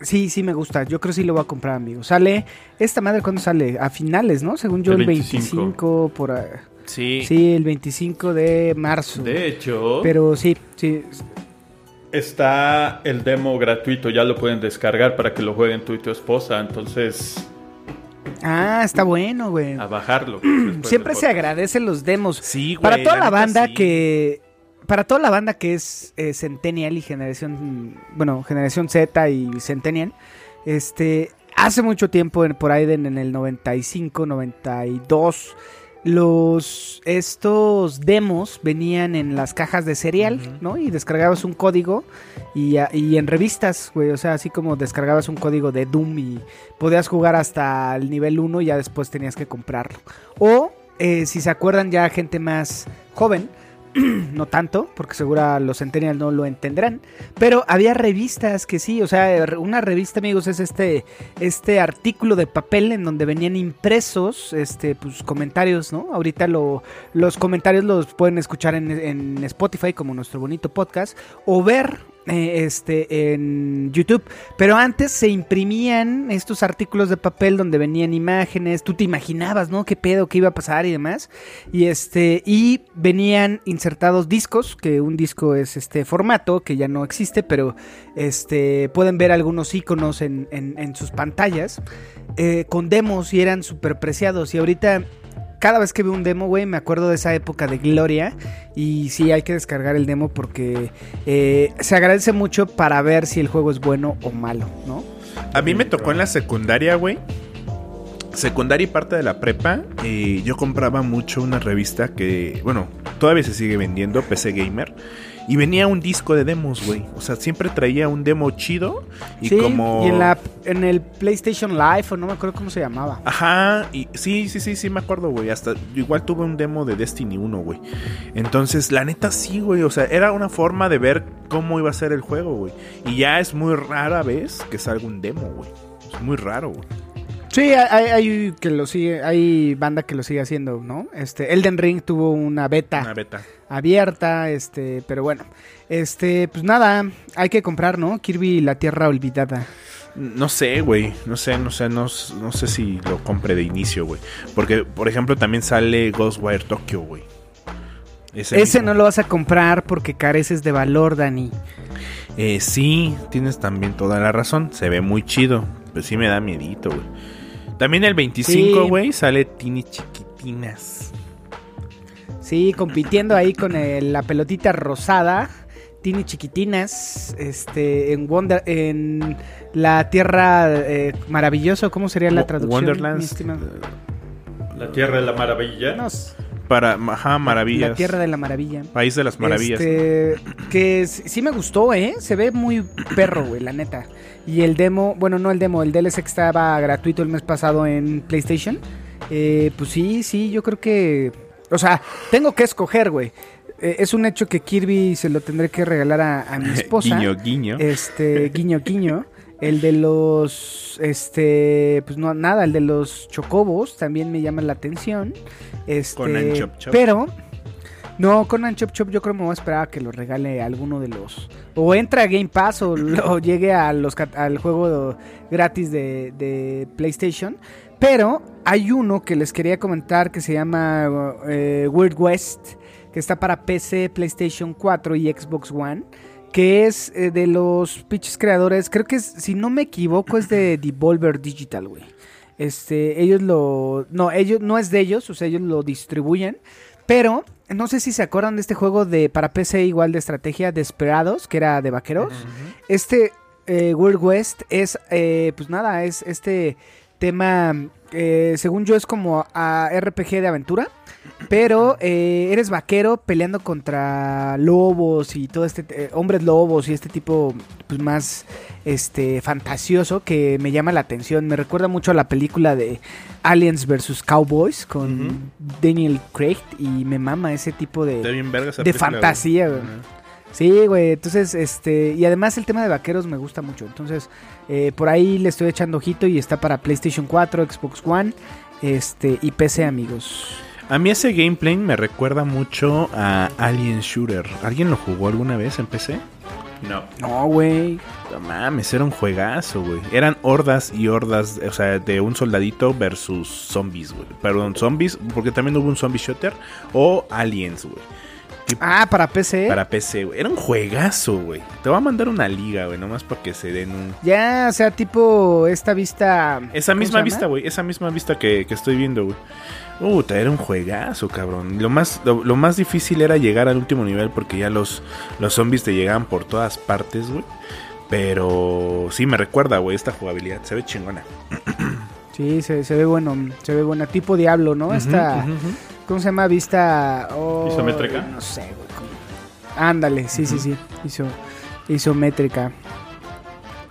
Speaker 2: sí, sí me gusta. Yo creo que sí lo voy a comprar, amigo. Sale. ¿Esta madre cuándo sale? A finales, ¿no? Según yo,
Speaker 4: El
Speaker 2: el
Speaker 4: 25.
Speaker 2: 25, por ahí.
Speaker 3: Sí.
Speaker 2: Sí, el 25 de marzo.
Speaker 4: De hecho,
Speaker 2: Pero sí, sí.
Speaker 4: está el demo gratuito, ya lo pueden descargar para que lo jueguen tú y tu esposa. Entonces,
Speaker 2: Ah, está bueno, güey.
Speaker 4: a bajarlo. [CLEARS THROAT]
Speaker 2: Siempre se agradecen los demos.
Speaker 3: Sí, güey.
Speaker 2: Para toda la, banda
Speaker 3: sí.
Speaker 2: que. Para toda la banda que es eh, Centennial y generación. Bueno, generación Z y Centennial. Este. Hace mucho tiempo, en- por ahí de- en el 95, 92. Los. Estos demos venían en las cajas de cereal, ¿no? Y descargabas un código. Y, y en revistas, güey. O sea, así como descargabas un código de Doom y podías jugar hasta el nivel 1 y ya después tenías que comprarlo. O, eh, si se acuerdan ya gente más joven, [CLEARS THROAT] no tanto, porque seguro los Centennial no lo entenderán, pero había revistas que sí, o sea, una revista, amigos, es este, este artículo de papel en donde venían impresos, este, pues, comentarios, ¿no? Ahorita lo, los comentarios los pueden escuchar en, en Spotify, como nuestro bonito podcast, o ver eh, este en YouTube. Pero antes se imprimían estos artículos de papel donde venían imágenes, tú te imaginabas, ¿no? qué pedo, qué iba a pasar y demás. Y este y venían insertados discos, que un disco es este formato que ya no existe, pero este pueden ver algunos iconos en, en- sus pantallas eh, con demos y eran súper preciados. Y ahorita cada vez que veo un demo, güey, me acuerdo de esa época de Gloria. Y sí, hay que descargar el demo porque eh, se agradece mucho para ver si el juego es bueno o malo, ¿no?
Speaker 3: A mí me tocó en la secundaria, güey. Secundaria y parte de la prepa. yo compraba mucho una revista que, bueno, todavía se sigue vendiendo, PC Gamer. Y venía un disco de demos, güey. O sea, siempre traía un demo chido. Y
Speaker 2: sí,
Speaker 3: como.
Speaker 2: y en, la, en el PlayStation Live, o no me acuerdo cómo se llamaba.
Speaker 3: Ajá, y sí, sí, sí, sí, me acuerdo, güey. Hasta igual tuve un demo de Destiny 1, güey. Entonces, la neta sí, güey. O sea, era una forma de ver cómo iba a ser el juego, güey. Y ya es muy rara vez que salga un demo, güey. Es muy raro, güey.
Speaker 2: Sí, hay, hay que lo sigue, hay banda que lo sigue haciendo, ¿no? Este, Elden Ring tuvo una beta
Speaker 3: Una beta.
Speaker 2: abierta, este, pero bueno, este, pues nada, hay que comprar, ¿no? Kirby la Tierra Olvidada.
Speaker 3: No sé, güey. No sé, no sé, no, no sé si lo compre de inicio, güey. Porque, por ejemplo, también sale Ghostwire Tokyo, güey.
Speaker 2: Ese no lo vas a comprar porque careces de valor, Dani.
Speaker 3: Eh, sí, tienes también toda la razón. Se ve muy chido. Pero sí me da miedito, güey. También el 25,
Speaker 2: Sí.
Speaker 3: güey, sale Tini Chiquitinas.
Speaker 2: Sí, compitiendo ahí con el- la pelotita rosada. Tini chiquitinas, este, en Wonder, en la tierra eh, maravilloso, ¿cómo sería la traducción?
Speaker 3: Wonderlands.
Speaker 4: La Tierra de la Maravilla.
Speaker 3: Para, ajá, maravillas.
Speaker 2: La tierra de la maravilla.
Speaker 3: País de las maravillas.
Speaker 2: Este, que sí me gustó, ¿eh? Se ve muy perro, güey, la neta. Y el demo, bueno, no el demo, el DLC que estaba gratuito el mes pasado en PlayStation. Eh, pues sí, sí, yo creo que... O sea, tengo que escoger, güey. Eh, es un hecho que Kirby se lo tendré que regalar a, a mi [LAUGHS] esposa.
Speaker 3: guiño, guiño.
Speaker 2: Este, guiño, guiño. [LAUGHS] El de los, este, pues no, nada, el de los chocobos también me llama la atención. Este,
Speaker 3: Con el chop chop.
Speaker 2: pero, No, Conan Chop Chop yo creo que me voy a esperar a que lo regale alguno de los... O entra a Game Pass o, [LAUGHS] llegue a los, al juego gratis de, de PlayStation. Pero hay uno que les quería comentar que se llama eh, Weird West, que está para PC, PlayStation 4 y Xbox One. Que es eh, de los pinches creadores, creo que es, si no me equivoco, es de [CLEARS THROAT] Devolver Digital, güey. Este, ellos lo. No, ellos no es de ellos, o sea, ellos lo distribuyen. Pero no sé si se acuerdan de este juego de para PC igual de estrategia, Desperados, que era de vaqueros. Este eh, World West es, eh, pues nada, es este tema, eh, según yo, es como a RPG de aventura. Pero eh, eres vaquero peleando contra lobos y todo este eh, hombres lobos y este tipo pues más este fantasioso que me llama la atención. Me recuerda mucho a la película de Aliens vs Cowboys con. Daniel Craig y me mama ese tipo de de fantasía, güey. Sí, güey, entonces, este, y además el tema de vaqueros me gusta mucho, entonces, eh, por ahí le estoy echando ojito y está para PlayStation 4, Xbox One, este, y PC, amigos.
Speaker 3: A mí ese gameplay me recuerda mucho a Alien Shooter. ¿Alguien lo jugó alguna vez en PC?
Speaker 4: No.
Speaker 2: No, güey.
Speaker 3: No mames, era un juegazo, güey. Eran hordas y hordas, o sea, de un soldadito versus zombies, güey. Perdón, zombies, porque también hubo un zombie shooter. O aliens, güey.
Speaker 2: Ah, para PC.
Speaker 3: Para PC, güey. Era un juegazo, güey. Te voy a mandar una liga, güey, nomás para que se den un...
Speaker 2: Ya, o sea, tipo esta vista.
Speaker 3: Esa
Speaker 2: ¿cómo
Speaker 3: misma vista, güey. Esa misma vista que, que estoy viendo, güey. Puta, era un juegazo, cabrón. Lo más, lo, lo más difícil era llegar al último nivel porque ya los, los zombies te llegaban por todas partes, güey. Pero sí me recuerda, güey, esta jugabilidad. Se ve chingona. [CLEARS THROAT]
Speaker 2: Sí, se, se ve bueno, se ve buena. Tipo Diablo, ¿no? Esta. ¿Cómo se llama? Vista. oh,
Speaker 4: ¿Isométrica?
Speaker 2: No sé, güey. Ándale, sí, sí, sí. Iso, isométrica.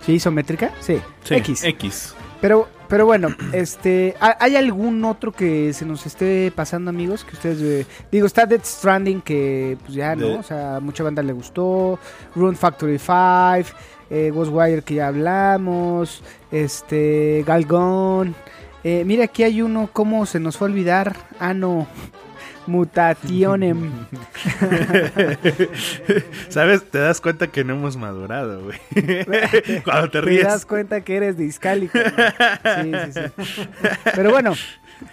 Speaker 2: ¿Sí, isométrica? Sí.
Speaker 3: Sí,
Speaker 2: X.
Speaker 3: X.
Speaker 2: Pero, pero bueno, [CLEARS THROAT] este, ¿ha- ¿hay algún otro que se nos esté pasando, amigos? Que ustedes, eh, digo, está Death Stranding, que pues ya, ¿no? O sea, mucha banda le gustó. Rune Factory 5, eh, Ghostwire, que ya hablamos. Este, Galgón. Eh, mira, aquí hay uno, ¿cómo se nos fue a olvidar? Ah, no. Mutationem. [LAUGHS]
Speaker 3: ¿Sabes? Te das cuenta que no hemos madurado, güey. [LAUGHS] Cuando te
Speaker 2: Te
Speaker 3: ríes.
Speaker 2: das cuenta que eres discálico. Sí, sí, sí. Pero bueno,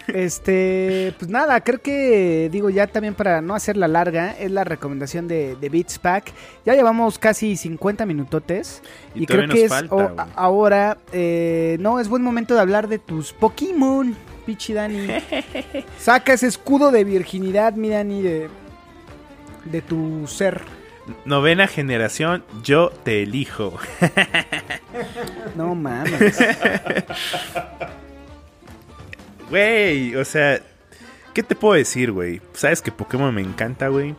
Speaker 2: este, pues nada, creo que, digo, ya también para no hacerla larga, es la recomendación de, de Beats Pack. Ya llevamos casi 50 minutotes.
Speaker 3: Y
Speaker 2: Y, creo que es
Speaker 3: falta,
Speaker 2: o-
Speaker 3: güey.
Speaker 2: ahora, eh, no, es buen momento de hablar de tus Pokémon, Pichi Dani. [LAUGHS] Saca ese escudo de virginidad, mi Dani, de, de tu ser.
Speaker 3: Novena generación, yo te elijo. [LAUGHS]
Speaker 2: No mames. [LAUGHS]
Speaker 3: Güey, o sea, ¿qué te puedo decir, güey? Sabes que Pokémon me encanta, güey.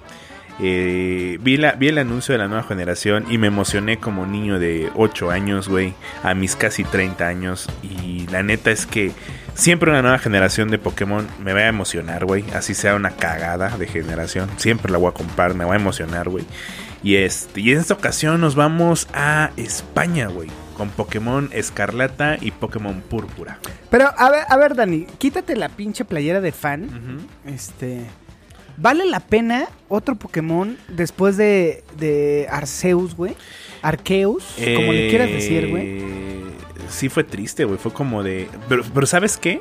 Speaker 3: Eh, vi, la, vi el anuncio de la nueva generación y me emocioné como niño de 8 años, güey, a mis casi 30 años. Y la neta es que siempre una nueva generación de Pokémon me va a emocionar, güey. Así sea una cagada de generación. Siempre la voy a comprar, me va a emocionar, güey. Y, este, y en esta ocasión nos vamos a España, güey. Con Pokémon Escarlata y Pokémon Púrpura.
Speaker 2: Pero, a ver, a ver, Dani, quítate la pinche playera de fan. Este. ¿Vale la pena otro Pokémon después de, de Arceus, güey? Arceus, como le quieras decir, güey.
Speaker 3: Eh, Sí fue triste, güey. Fue como de... Pero, pero ¿sabes qué?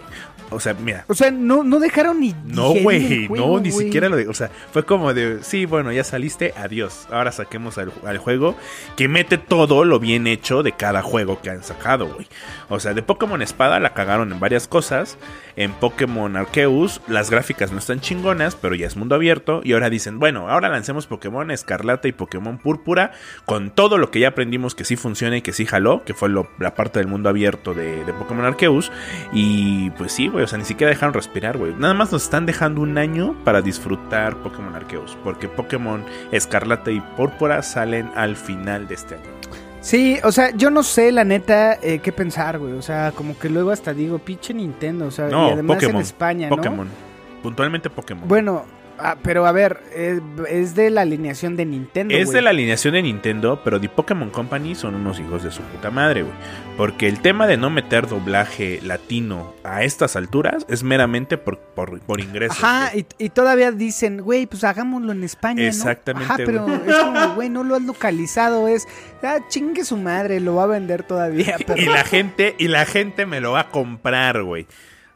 Speaker 3: O sea, mira.
Speaker 2: O sea, no, no dejaron ni.
Speaker 3: No, güey. No, ni siquiera lo de... O sea, fue como de... Sí, bueno, ya saliste. Adiós. Ahora saquemos al, al juego que mete todo lo bien hecho de cada juego que han sacado, güey. O sea, de Pokémon Espada la cagaron en varias cosas. En Pokémon Arceus las gráficas no están chingonas, pero ya es mundo abierto. Y ahora dicen, bueno, ahora lancemos Pokémon Escarlata y Pokémon Púrpura con todo lo que ya aprendimos que sí funciona y que sí jaló, que fue lo- la parte del mundo abierto de, de Pokémon Arceus. Y pues sí, güey, o sea, ni siquiera dejaron respirar, güey. Nada más nos están dejando un año para disfrutar Pokémon Arceus, porque Pokémon Escarlata y Púrpura salen al final de este año.
Speaker 2: Sí, o sea, yo no sé, la neta, eh, qué pensar, güey. O sea, como que luego hasta digo, pinche Nintendo. O sea, y
Speaker 3: No,
Speaker 2: además
Speaker 3: Pokémon.
Speaker 2: en España, ¿no?
Speaker 3: Pokémon. Puntualmente Pokémon.
Speaker 2: Bueno, Ah, pero a ver, es, es de la alineación de Nintendo.
Speaker 3: Es de la alineación de Nintendo, pero The Pokémon Company son unos hijos de su puta madre, güey. Porque el tema de no meter doblaje latino a estas alturas es meramente por, por, por ingresos.
Speaker 2: Ajá, y, y todavía dicen, güey, pues hagámoslo en España, ¿no?
Speaker 3: Exactamente,
Speaker 2: Ajá, pero es como, güey, no lo has localizado, es, ah, chingue su madre, lo va a vender todavía, pero... [LAUGHS]
Speaker 3: Y la gente, y la gente me lo va a comprar, güey.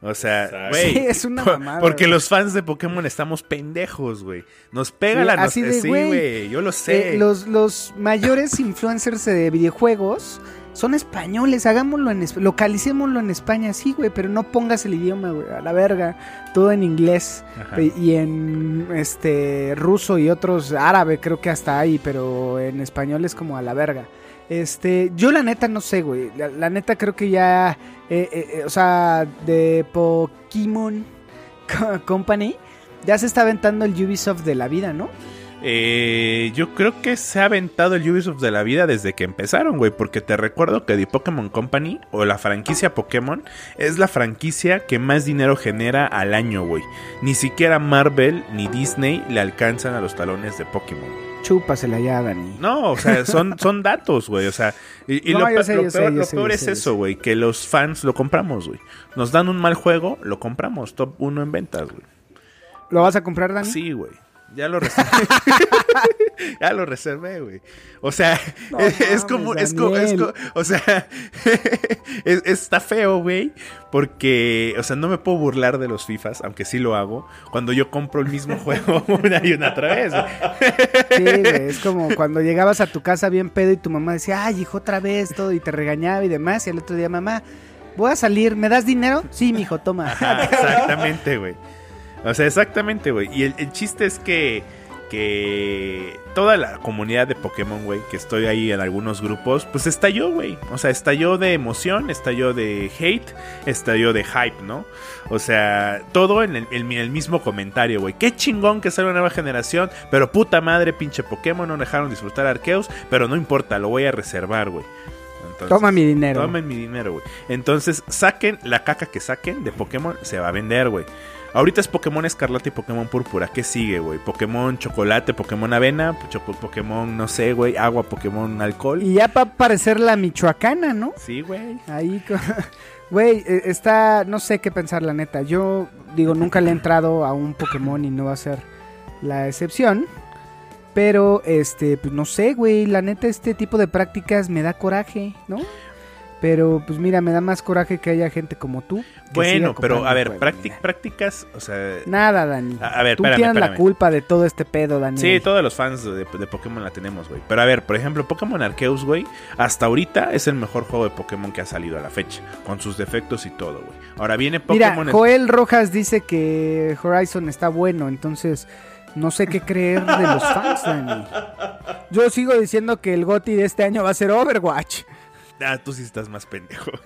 Speaker 3: O sea, güey.
Speaker 2: Sí, es una mamada,
Speaker 3: Porque los fans de Pokémon estamos pendejos, güey. Nos pega
Speaker 2: Sí,
Speaker 3: la
Speaker 2: así
Speaker 3: nostalgia.
Speaker 2: de,
Speaker 3: Sí,
Speaker 2: güey.
Speaker 3: Yo lo sé.
Speaker 2: Eh, los, los mayores influencers de videojuegos son españoles, hagámoslo en localicémoslo en España, sí, güey, pero no pongas el idioma, güey, a la verga, todo en inglés
Speaker 3: Ajá.
Speaker 2: y en este ruso y otros árabe, creo que hasta ahí, pero en español es como a la verga. Este, yo la neta no sé, güey. La, neta creo que ya, eh, eh, eh, o sea, de Pokémon [LAUGHS] Co- Company, ya se está aventando el Ubisoft de la vida, ¿no?
Speaker 3: Eh, yo creo que se ha aventado el Ubisoft de la vida desde que empezaron, güey. Porque te recuerdo que The Pokémon Company o la franquicia Pokémon es la franquicia que más dinero genera al año, güey. Ni siquiera Marvel ni Disney le alcanzan a los talones de Pokémon.
Speaker 2: Chúpasela ya, Dani.
Speaker 3: No, o sea, son, [LAUGHS] son datos, güey. O sea, y, y
Speaker 2: No,
Speaker 3: lo,
Speaker 2: sé, sé,
Speaker 3: peor, lo es eso, güey. Que los fans lo compramos, güey. Nos dan un mal juego, lo compramos. Top 1 en ventas, güey.
Speaker 2: ¿Lo vas a comprar, Dani?
Speaker 3: Sí, güey. Ya lo reservé. [LAUGHS] ya lo reservé, güey. O sea,
Speaker 2: No
Speaker 3: es,
Speaker 2: mames,
Speaker 3: como, es como, es o sea, [LAUGHS] es- está feo, güey, porque, o sea, no me puedo burlar de los FIFAs, aunque sí lo hago, cuando yo compro el mismo [LAUGHS] juego una y una otra vez.
Speaker 2: Sí, güey, es como cuando llegabas a tu casa bien pedo y tu mamá decía, ay, hijo, otra vez, todo, y te regañaba y demás, y el otro día, mamá, voy a salir, ¿me das dinero? Sí, mijo, toma.
Speaker 3: Ajá, exactamente, güey. O sea, exactamente, güey. Y el, el chiste es que, que toda la comunidad de Pokémon, güey, que estoy ahí en algunos grupos, pues estalló, güey. O sea, estalló de emoción, estalló de hate, estalló de hype, ¿no? O sea, todo en el, en el mismo comentario, güey. Qué chingón que sale una nueva generación, pero puta madre, pinche Pokémon, no dejaron disfrutar Arceus, pero no importa, lo voy a reservar, güey. Entonces,
Speaker 2: Toma mi dinero.
Speaker 3: Tomen mi dinero, güey. Entonces, saquen la caca que saquen de Pokémon, se va a vender, güey. Ahorita es Pokémon Escarlata y Pokémon Púrpura. ¿Qué sigue, güey? Pokémon Chocolate, Pokémon Avena, Pokémon, no sé, güey, agua, Pokémon Alcohol.
Speaker 2: Y ya para parecer la michoacana, ¿no?
Speaker 3: Sí, güey.
Speaker 2: Ahí, [LAUGHS] güey, eh, está, no sé qué pensar, la neta. Yo, digo, nunca le he entrado a un Pokémon y no va a ser la excepción. Pero, este, pues no sé, güey, la neta, este tipo de prácticas me da coraje, ¿no? Pero, pues mira, me da más coraje que haya gente como tú.
Speaker 3: Bueno, pero a ver,
Speaker 2: mira.
Speaker 3: prácticas, o sea...
Speaker 2: Nada, Dani.
Speaker 3: A- a ver,
Speaker 2: tú
Speaker 3: espérame,
Speaker 2: tienes la culpa de todo este pedo, Dani.
Speaker 3: Sí, todos los fans de, de Pokémon la tenemos, güey. Pero a ver, por ejemplo, Pokémon Arceus, güey, hasta ahorita es el mejor juego de Pokémon que ha salido a la fecha, con sus defectos y todo, güey. Ahora viene
Speaker 2: Mira,
Speaker 3: Pokémon...
Speaker 2: Joel Rojas dice que Horizon está bueno, entonces no sé qué creer de los fans, Dani. Yo sigo diciendo que el GOTY de este año va a ser Overwatch.
Speaker 3: Ah, tú sí estás más pendejo. [LAUGHS]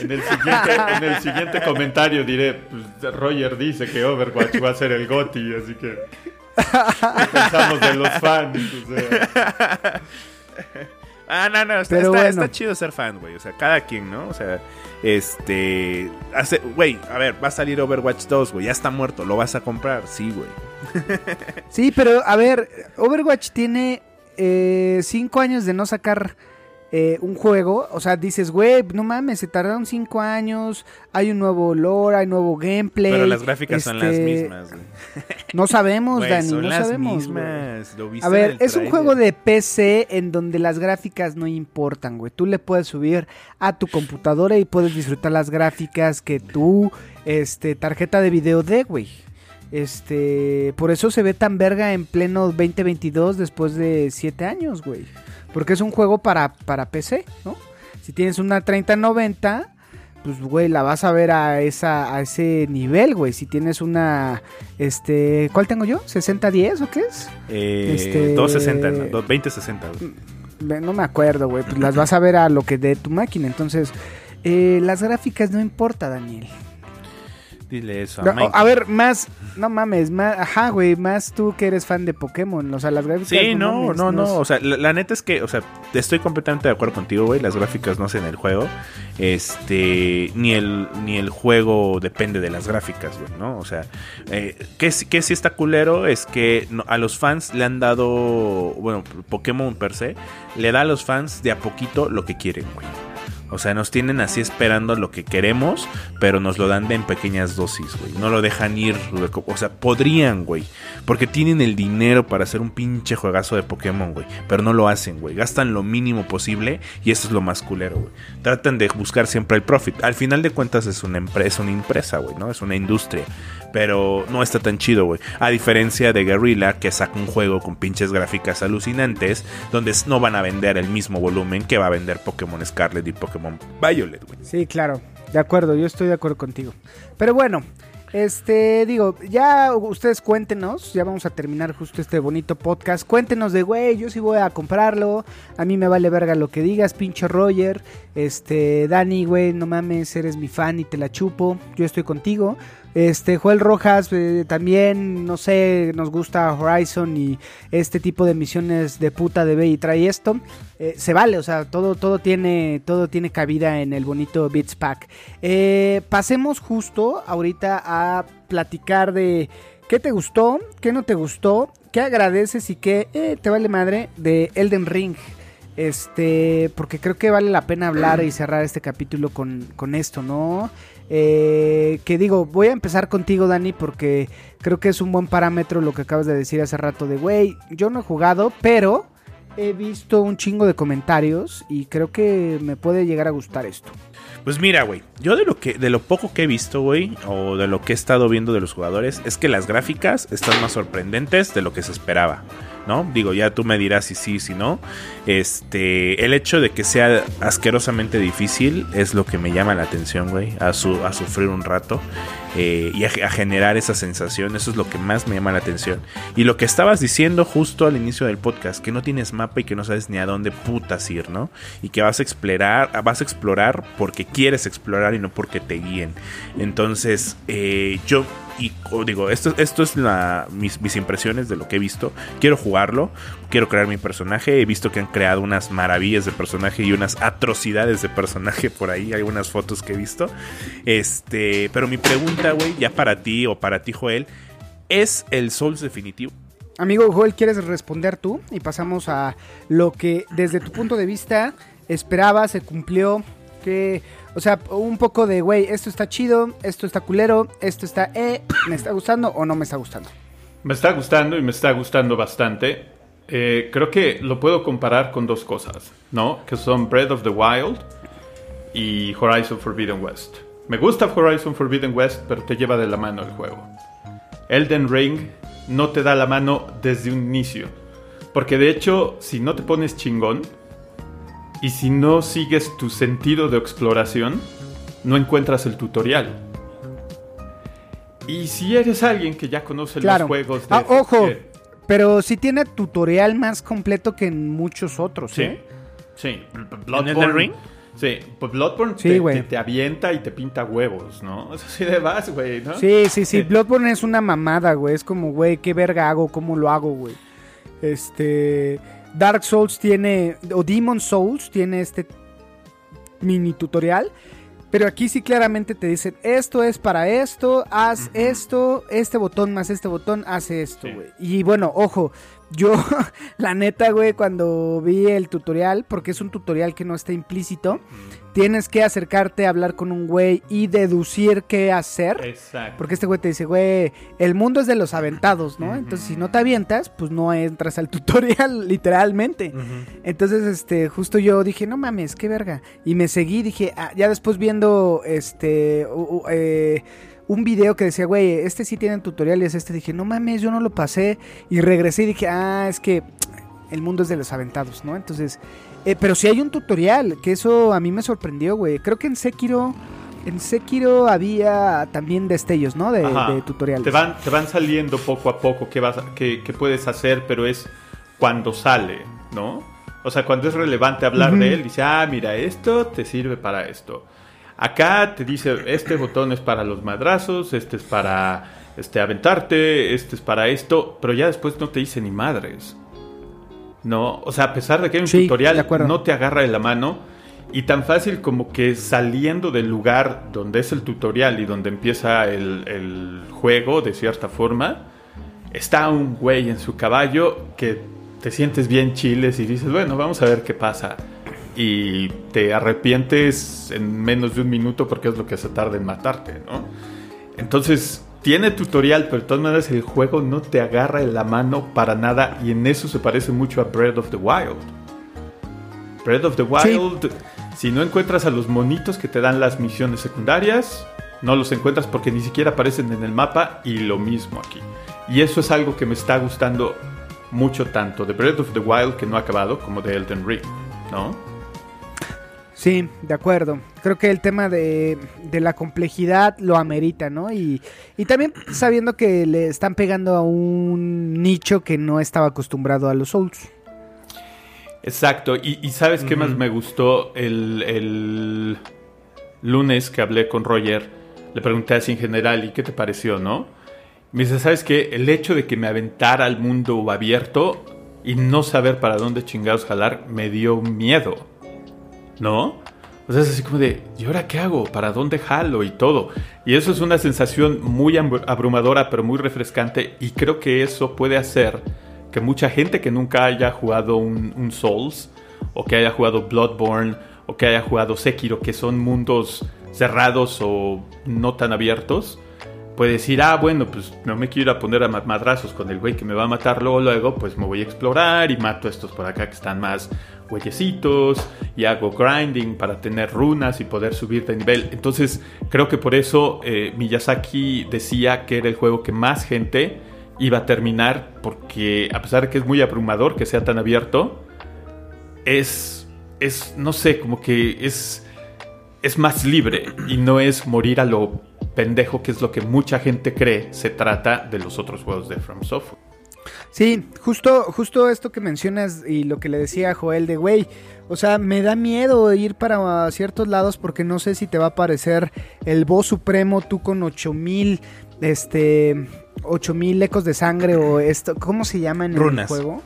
Speaker 4: En el siguiente, en el siguiente comentario diré, pues, Roger dice que Overwatch va a ser el GOTY, así que ¿qué pensamos de los fans. O sea,
Speaker 3: Ah, no, no, está,
Speaker 2: Pero
Speaker 3: está-
Speaker 2: bueno.
Speaker 3: está chido ser fan, güey. O sea, cada quien, ¿no? O sea, este. Hace, güey, a ver, va a salir Overwatch 2, güey. Ya está muerto, ¿lo vas a comprar? Sí, güey. [LAUGHS]
Speaker 2: Sí, pero a ver, Overwatch tiene eh, cinco años de no sacar eh, un juego. O sea, dices, güey, no mames, se tardaron cinco años. Hay un nuevo lore, hay nuevo gameplay.
Speaker 3: Pero las gráficas son las
Speaker 2: este,
Speaker 3: mismas, güey. [LAUGHS]
Speaker 2: No sabemos,
Speaker 3: Güey,
Speaker 2: Dani,
Speaker 3: son
Speaker 2: no
Speaker 3: las
Speaker 2: sabemos. güey.
Speaker 3: mismas. ¿Lo viste
Speaker 2: A ver, es un juego de PC en donde las gráficas no importan, güey. Tú le puedes subir a tu computadora y puedes disfrutar las gráficas que tu este, tarjeta de video dé, güey. Este, por eso se ve tan verga en pleno 2022 después de 7 años, güey. Porque es un juego para, para PC, ¿no? Si tienes una 3090, pues, güey, la vas a ver a, esa, a ese nivel, güey. Si tienes una, este, ¿cuál tengo yo? ¿6010 o qué es?
Speaker 3: Eh,
Speaker 2: este-
Speaker 3: 260, no, 2060, güey.
Speaker 2: Ve, No me acuerdo, güey. Pues las vas a ver a lo que dé tu máquina. Entonces, eh, las gráficas no importa, Daniel.
Speaker 3: Dile eso a
Speaker 2: No, a ver, más, no mames, más, ajá, güey, más tú que eres fan de Pokémon, o sea, las gráficas.
Speaker 3: Sí, no,
Speaker 2: mames,
Speaker 3: no, no.
Speaker 2: nos-
Speaker 3: O sea, la, la neta es que, o sea, estoy completamente de acuerdo contigo, güey. Las gráficas no hacen el juego. Este, ni el, ni el juego depende de las gráficas, güey, ¿no? O sea, eh, que, sí- que sí está culero es que no- a los fans le han dado, bueno, Pokémon per se, le da a los fans de a poquito lo que quieren, güey. O sea, nos tienen así esperando lo que queremos, pero nos lo dan de en pequeñas dosis, güey. No lo dejan ir. O sea, podrían, güey. Porque tienen el dinero para hacer un pinche juegazo de Pokémon, güey. Pero no lo hacen, güey. Gastan lo mínimo posible y eso es lo más culero, güey. Tratan de buscar siempre el profit. Al final de cuentas es una empresa, es una empresa, güey, ¿no? Es una industria. Pero no está tan chido, güey. A diferencia de Guerrilla, que saca un juego con pinches gráficas alucinantes, donde no van a vender el mismo volumen que va a vender Pokémon Scarlet y Pokémon Violet, güey.
Speaker 2: Sí, claro, de acuerdo, yo estoy de acuerdo contigo. Pero bueno, este, digo, ya ustedes cuéntenos, ya vamos a terminar justo este bonito podcast. Cuéntenos de, güey, yo sí voy a comprarlo, a mí me vale verga lo que digas, pinche Roger. Este, Dani, güey, no mames, eres mi fan y te la chupo, yo estoy contigo. Este, Joel Rojas, eh, también, no sé, nos gusta Horizon y este tipo de misiones de puta de ve y trae esto. Eh, se vale, o sea, todo, todo, tiene, todo tiene cabida en el bonito Beats Pack. Eh, pasemos justo ahorita a platicar de qué te gustó, qué no te gustó, qué agradeces y qué te vale madre de Elden Ring. Este, porque creo que vale la pena hablar y cerrar este capítulo con, con esto, ¿no? Eh, que digo, voy a empezar contigo, Dani, porque creo que es un buen parámetro lo que acabas de decir hace rato de, güey, yo no he jugado, pero he visto un chingo de comentarios y creo que me puede llegar a gustar esto.
Speaker 3: Pues mira, güey, yo de lo que de lo poco que he visto, güey, o de lo que he estado viendo de los jugadores, es que las gráficas están más sorprendentes de lo que se esperaba, ¿no? Digo, ya tú me dirás si sí, si no. Este, el hecho de que sea asquerosamente difícil es lo que me llama la atención, güey, a, su, a sufrir un rato eh, y a, generar esa sensación, eso es lo que más me llama la atención. Y lo que estabas diciendo justo al inicio del podcast, que no tienes mapa y que no sabes ni a dónde putas ir, ¿no? Y que vas a explorar, vas a explorar porque quieres explorar y no porque te guíen. Entonces, eh, yo y digo, esto, esto es mis impresiones de lo que he visto. Quiero jugarlo, quiero crear mi personaje. He visto que han creado unas maravillas de personaje y unas atrocidades de personaje [LAUGHS] por ahí. Hay unas fotos que he visto. Este, pero mi pregunta, güey, ya para ti o para ti, Joel, ¿es el Souls definitivo?
Speaker 2: Amigo Joel, ¿quieres responder tú? Y pasamos a lo que desde tu punto de vista esperaba, se cumplió, que, o sea, un poco de, güey, esto está chido, esto está culero, esto está, eh, me está gustando o no me está gustando.
Speaker 4: Me está gustando y me está gustando bastante. Eh, creo que lo puedo comparar con dos cosas, ¿no? Que son Breath of the Wild y Horizon Forbidden West. Me gusta Horizon Forbidden West, pero te lleva de la mano el juego. Elden Ring no te da la mano desde un inicio. Porque de hecho, si no te pones chingón y si no sigues tu sentido de exploración, no encuentras el tutorial. Y si eres alguien que ya conoce
Speaker 2: Claro.
Speaker 4: los juegos de...
Speaker 2: Ah, ojo, pero sí tiene tutorial más completo que en muchos otros,
Speaker 4: Sí,
Speaker 2: ¿eh?
Speaker 4: sí.
Speaker 3: ¿En Elden Ring?
Speaker 4: Sí, pues Bloodborne
Speaker 2: Sí,
Speaker 4: te,
Speaker 2: güey.
Speaker 4: te- te avienta y te pinta huevos, ¿no? [LAUGHS] Es así de vas, güey, ¿no?
Speaker 2: Sí, sí, sí.
Speaker 4: Sí.
Speaker 2: Bloodborne es una mamada, güey. Es como, güey, ¿qué verga hago? ¿Cómo lo hago, güey? Este. Dark Souls tiene. O Demon Souls tiene este mini tutorial. Pero aquí sí claramente te dicen: esto es para esto, haz esto, este botón más este botón, hace esto,
Speaker 4: Sí.
Speaker 2: Y bueno, ojo. Yo, [LAUGHS] la neta, güey, cuando vi el tutorial, porque es un tutorial que no está implícito, tienes que acercarte a hablar con un güey y deducir qué hacer.
Speaker 4: Exacto.
Speaker 2: Porque este güey te dice, güey, el mundo es de los aventados, ¿no? Entonces, si no te avientas, pues no entras al [LAUGHS] tutorial, literalmente. Entonces, este, justo yo dije, no mames, qué verga. Y me seguí, dije, ah, ya después viendo, este, u- u- eh, un video que decía, güey, este sí tiene tutoriales, este dije, no mames, yo no lo pasé. Y regresé y dije, ah, es que el mundo es de los aventados, ¿no? Entonces, eh, pero sí hay un tutorial, que eso a mí me sorprendió, güey. Creo que en Sekiro, en Sekiro había también destellos, ¿no? De, de tutoriales.
Speaker 4: Te van, te van saliendo poco a poco qué, vas qué- qué puedes hacer, pero es cuando sale, ¿no? O sea, cuando es relevante hablar de él, dice, ah, mira, esto te sirve para esto. Acá te dice, este botón es para los madrazos, este es para este, aventarte, este es para esto, pero ya después no te dice ni madres. No, o sea, a pesar de que hay un
Speaker 2: Sí,
Speaker 4: tutorial, no te agarra de la mano. Y tan fácil como que saliendo del lugar donde es el tutorial y donde empieza el, el juego, de cierta forma, está un güey en su caballo que te sientes bien chiles y dices, bueno, vamos a ver qué pasa. Y te arrepientes en menos de un minuto porque es lo que se tarda en matarte, ¿no? Entonces, tiene tutorial, pero de todas maneras el juego no te agarra en la mano para nada y en eso se parece mucho a Breath of the Wild. Breath of the Wild, si no encuentras a los monitos que te dan las misiones secundarias, no los encuentras porque ni siquiera aparecen en el mapa y lo mismo aquí. Y eso es algo que me está gustando mucho tanto de Breath of the Wild que no ha acabado como de Elden Ring, ¿no?
Speaker 2: Sí, de acuerdo. Creo que el tema de, de la complejidad lo amerita, ¿no? Y, y también sabiendo que le están pegando a un nicho que no estaba acostumbrado a los Souls.
Speaker 4: Exacto, y, y ¿sabes qué más me gustó? El, el lunes que hablé con Roger, le pregunté así en general, ¿y qué te pareció, no? Me dice, ¿sabes qué? El hecho de que me aventara al mundo abierto y no saber para dónde chingados jalar me dio miedo, ¿no? O sea, es así como de, ¿y ahora qué hago? ¿Para dónde jalo? Y todo. Y eso es una sensación muy abru- abrumadora, pero muy refrescante. Y creo que eso puede hacer que mucha gente que nunca haya jugado un, un Souls, o que haya jugado Bloodborne, o que haya jugado Sekiro, que son mundos cerrados o no tan abiertos, puede decir, ah, bueno, pues no me quiero ir a poner a ma- madrazos con el güey que me va a matar luego, luego, pues me voy a explorar y mato a estos por acá que están más huellecitos y hago grinding para tener runas y poder subir de nivel. Entonces, creo que por eso eh, Miyazaki decía que era el juego que más gente iba a terminar, porque a pesar de que es muy abrumador que sea tan abierto, es, es no sé, como que es, es más libre y no es morir a lo pendejo, que es lo que mucha gente cree se trata de los otros juegos de From Software.
Speaker 2: Sí, justo, justo esto que mencionas y lo que le decía a Joel de güey, o sea, me da miedo ir para ciertos lados porque no sé si te va a aparecer el boss supremo tú con 8000 este 8000 ecos de sangre o esto, ¿cómo se llama en
Speaker 3: Runas.
Speaker 2: el juego?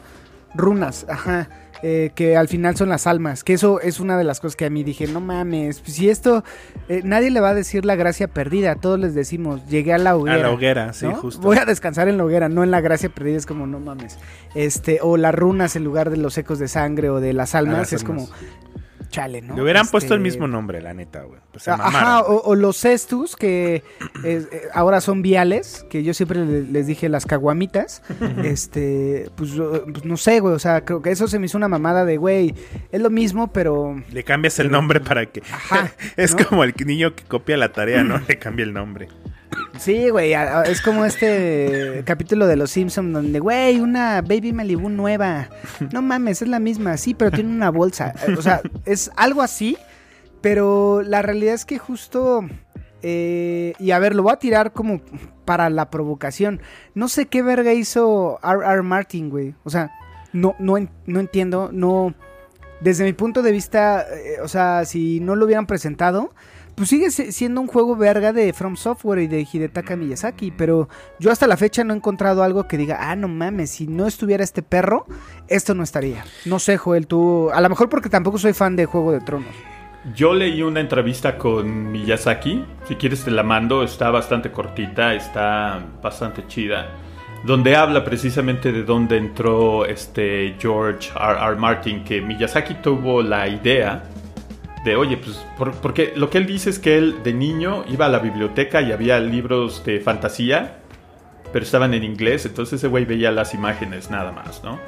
Speaker 2: Runas, ajá. Eh, que al final son las almas, que eso es una de las cosas que a mí dije, no mames, pues, si esto, eh, nadie le va a decir la gracia perdida, todos les decimos, llegué a la
Speaker 3: A
Speaker 2: hoguera.
Speaker 3: la hoguera, sí,
Speaker 2: ¿no?
Speaker 3: justo.
Speaker 2: Voy a descansar en la hoguera, no en la gracia perdida, es como, no mames. Este, o las runas en lugar de los ecos de sangre o de las almas,
Speaker 3: las
Speaker 2: es
Speaker 3: almas.
Speaker 2: como, chale, ¿no?
Speaker 3: Le hubieran puesto el
Speaker 2: Este,
Speaker 3: mismo nombre, la neta, güey. Pues
Speaker 2: Ajá, o, o los cestus, que eh, ahora son viales, que yo siempre le- les dije las caguamitas. este, pues, pues no sé, güey, o sea, creo que eso se me hizo una mamada de, güey, es lo mismo, pero...
Speaker 3: Le cambias el nombre para que...
Speaker 2: Ajá, [LAUGHS]
Speaker 3: es
Speaker 2: ¿no?
Speaker 3: como el niño que copia la tarea, ¿no? [CLEARS THROAT] Le cambia el nombre.
Speaker 2: Sí, güey, es como este capítulo de Los Simpsons donde, güey, una Baby Malibu nueva. No mames, es la misma, sí, pero tiene una bolsa. Eh, O sea, es algo así, pero la realidad es que justo... eh, y a ver, lo voy a tirar como para la provocación. No sé qué verga hizo R.R. Martin, güey. O sea, no, no, no entiendo, no... Desde mi punto de vista, eh, o sea, si no lo hubieran presentado, pues sigue si- siendo un juego verga de From Software y de Hidetaka Miyazaki, pero yo hasta la fecha no he encontrado algo que diga, ah, no mames, si no estuviera este perro, esto no estaría. No sé, Joel, tú, a lo mejor porque tampoco soy fan de Juego de Tronos.
Speaker 4: Yo leí una entrevista con Miyazaki, si quieres te la mando, está bastante cortita, está bastante chida, donde habla precisamente de dónde entró este George R. R. Martin, que Miyazaki tuvo la idea de, oye, pues, por- porque lo que él dice es que él de niño iba a la biblioteca y había libros de fantasía, pero estaban en inglés, entonces ese güey veía las imágenes nada más, ¿no?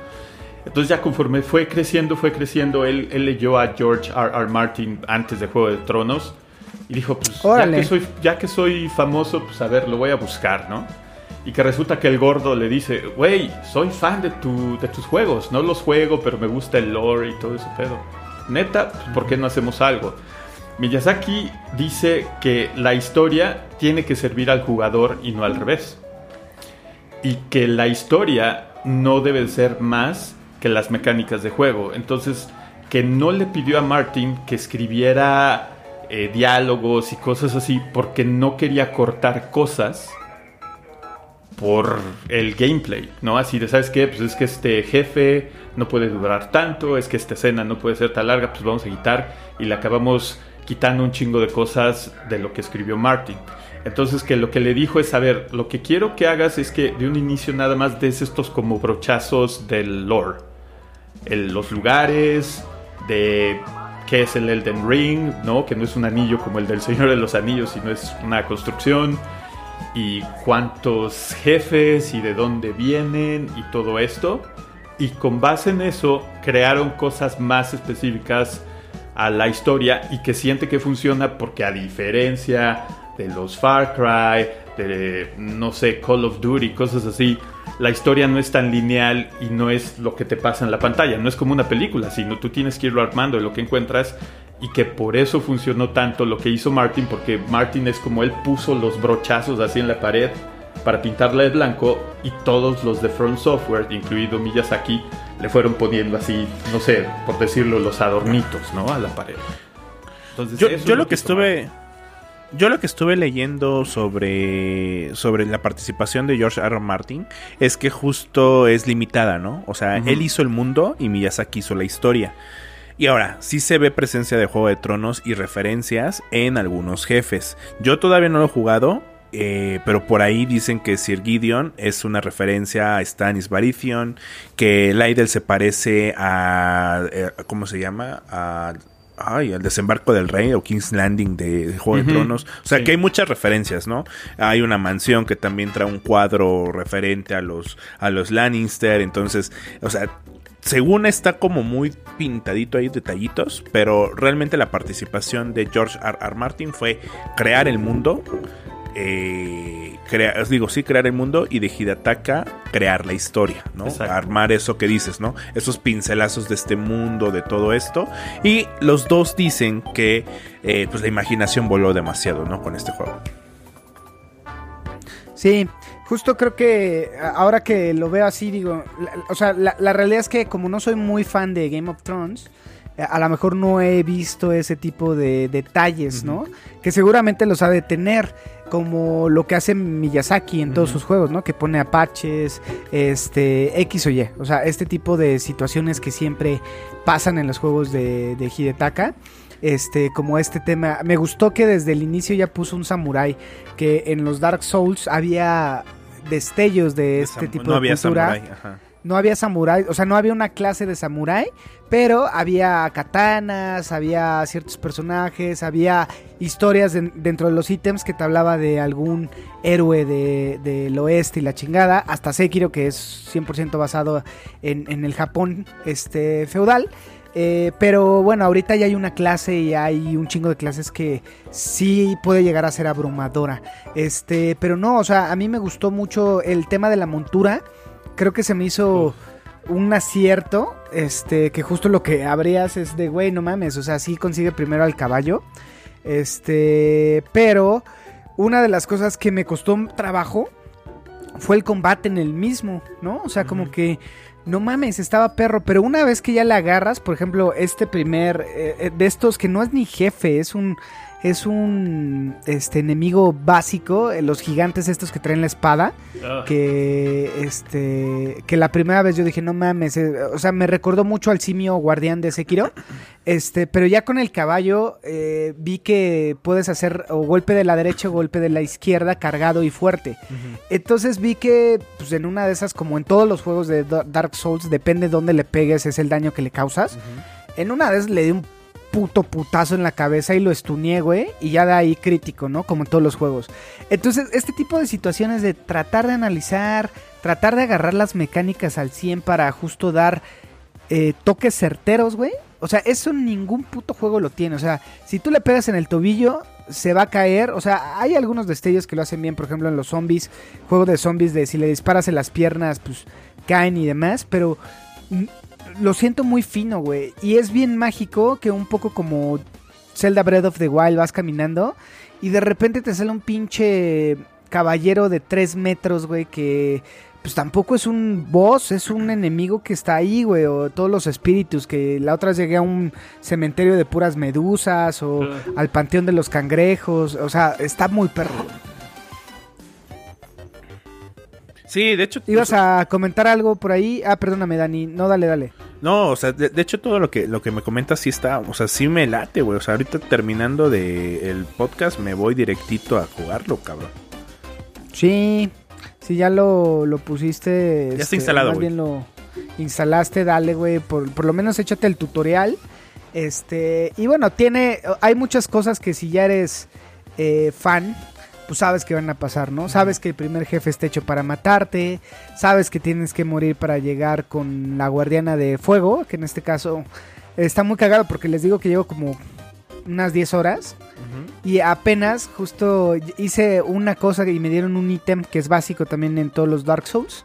Speaker 4: Entonces ya conforme fue creciendo, fue creciendo, él, él leyó a George R. R. Martin antes de Juego de Tronos y dijo, pues ya que, soy, ya que soy famoso, pues a ver, lo voy a buscar, ¿no? Y que resulta que el gordo le dice, güey, soy fan de, tu, de tus juegos, no los juego, pero me gusta el lore y todo ese pedo. Neta, pues, ¿por qué no hacemos algo? Miyazaki dice que la historia tiene que servir al jugador y no al revés. Y que la historia no debe ser más que las mecánicas de juego. Entonces, que no le pidió a Martin que escribiera eh, diálogos y cosas así, porque no quería cortar cosas por el gameplay, ¿no? Así de, ¿sabes qué? Pues es que este jefe no puede durar tanto, es que esta escena no puede ser tan larga, pues vamos a quitar y le acabamos quitando un chingo de cosas de lo que escribió Martin. Entonces que lo que le dijo es, a ver, lo que quiero que hagas es que de un inicio nada más des estos como brochazos del lore. los lugares, de qué es el Elden Ring, ¿no? Que no es un anillo como el del Señor de los Anillos, sino es una construcción. Y cuántos jefes y de dónde vienen y todo esto. Y con base en eso crearon cosas más específicas a la historia y que siente que funciona porque a diferencia de los Far Cry, de no sé, Call of Duty, cosas así, la historia no es tan lineal y no es lo que te pasa en la pantalla, no es como una película, sino tú tienes que irlo armando de lo que encuentras y que por eso funcionó tanto lo que hizo Martin, porque Martin es como él puso los brochazos así en la pared para pintarla de blanco y todos los de Front Software, incluido Miyazaki, le fueron poniendo así, no sé, por decirlo, los adornitos, ¿no? A la pared.
Speaker 3: Entonces, yo, lo que, estuve... Yo lo que estuve leyendo sobre, sobre la participación de George R. Martin es que justo es limitada, ¿no? O sea, él hizo el mundo y Miyazaki hizo la historia. Y ahora, sí se ve presencia de Juego de Tronos y referencias en algunos jefes. Yo todavía no lo he jugado, eh, pero por ahí dicen que Sir Gideon es una referencia a Stannis Baratheon, que Lydell se parece a, eh, ¿cómo se llama? A, ay, al desembarco del rey o King's Landing de Juego de Tronos. O sea que hay muchas referencias, ¿no? Hay una mansión que también trae un cuadro referente a los, a los Lannister. Entonces, o sea, según está como muy pintadito ahí detallitos, pero realmente la participación de George R. R. Martin fue crear el mundo, eh, digo, sí, crear el mundo y de Hidetaka crear la historia, ¿no? Armar eso que dices, ¿no? Esos pincelazos de este mundo, de todo esto. Y los dos dicen que eh, pues la imaginación voló demasiado, ¿no? Con este juego.
Speaker 2: Sí, justo creo que ahora que lo veo así, digo, o sea, la, la realidad es que como no soy muy fan de Game of Thrones, a lo mejor no he visto ese tipo de detalles, ¿no? Que seguramente los ha de tener, como lo que hace Miyazaki en todos sus juegos, ¿no? Que pone apaches, este, X o Y, o sea, este tipo de situaciones que siempre pasan en los juegos de, de Hidetaka. Este, como este tema, me gustó que desde el inicio ya puso un samurai, que en los Dark Souls había destellos de, este tipo de había cultura. ajá no había samurái, o sea, no había una clase de samurái, pero había katanas, había ciertos personajes, había historias dentro de los ítems que te hablaba de algún héroe del de, oeste y la chingada, hasta Sekiro, que es 100% basado en, el Japón este, feudal. Eh, pero bueno, ahorita ya hay una clase y hay un chingo de clases que sí puede llegar a ser abrumadora. Este, pero no, o sea, a mí me gustó mucho el tema de la montura creo que se me hizo un acierto, este, que justo lo que habrías es de, güey, no mames, o sea, sí consigue primero al caballo, este, pero una de las cosas que me costó trabajo fue el combate en el mismo, ¿no? O sea, como que, no mames, estaba perro, pero una vez que ya le agarras, por ejemplo, este primer, eh, eh, de estos que no es ni jefe, es un es un este enemigo básico, eh, los gigantes estos que traen la espada, ah. que este que la primera vez yo dije, "No mames", eh", o sea, me recordó mucho al simio guardián de Sekiro. [LAUGHS] Este, pero ya con el caballo eh, vi que puedes hacer o golpe de la derecha o golpe de la izquierda cargado y fuerte. Entonces vi que pues en una de esas como en todos los juegos de Dark Souls depende dónde le pegues es el daño que le causas. En una vez le di un puto putazo en la cabeza y lo estuneé, güey. Y ya de ahí crítico, ¿no? Como en todos los juegos. Entonces, este tipo de situaciones de tratar de analizar, tratar de agarrar las mecánicas al 100 para justo dar eh, toques certeros, güey. O sea, eso ningún puto juego lo tiene. O sea, si tú le pegas en el tobillo, se va a caer. O sea, hay algunos destellos que lo hacen bien, por ejemplo, en los zombies. Juego de zombies de si le disparas en las piernas, pues caen y demás. Pero lo siento muy fino, güey. Y es bien mágico que un poco como Zelda Breath of the Wild vas caminando y de repente te sale un pinche caballero de 3 metros, güey, que pues tampoco es un boss, es un enemigo que está ahí, güey, o todos los espíritus, que la otra vez llegué a un cementerio de puras medusas, o al panteón de los cangrejos, o sea, está muy perro.
Speaker 3: Sí, de hecho.
Speaker 2: ¿Ibas a comentar algo por ahí? Ah, perdóname, Dani, no, dale, dale.
Speaker 3: No, o sea, de, de hecho todo lo que lo que me comentas sí está, o sea, sí me late, güey. O sea, ahorita terminando de el podcast me voy directito a jugarlo, cabrón.
Speaker 2: Sí, sí, ya lo, lo pusiste. este,
Speaker 3: Ya está instalado,
Speaker 2: Más
Speaker 3: güey.
Speaker 2: bien lo instalaste, dale, güey. Por, por lo menos échate el tutorial. Este, y bueno, tiene. Hay muchas cosas que si ya eres eh, fan, pues sabes que van a pasar, ¿no? Sabes que el primer jefe está hecho para matarte. Sabes que tienes que morir para llegar con la guardiana de fuego, que en este caso está muy cagado porque les digo que llevo como unas 10 horas. Y apenas justo hice una cosa y me dieron un ítem que es básico también en todos los Dark Souls.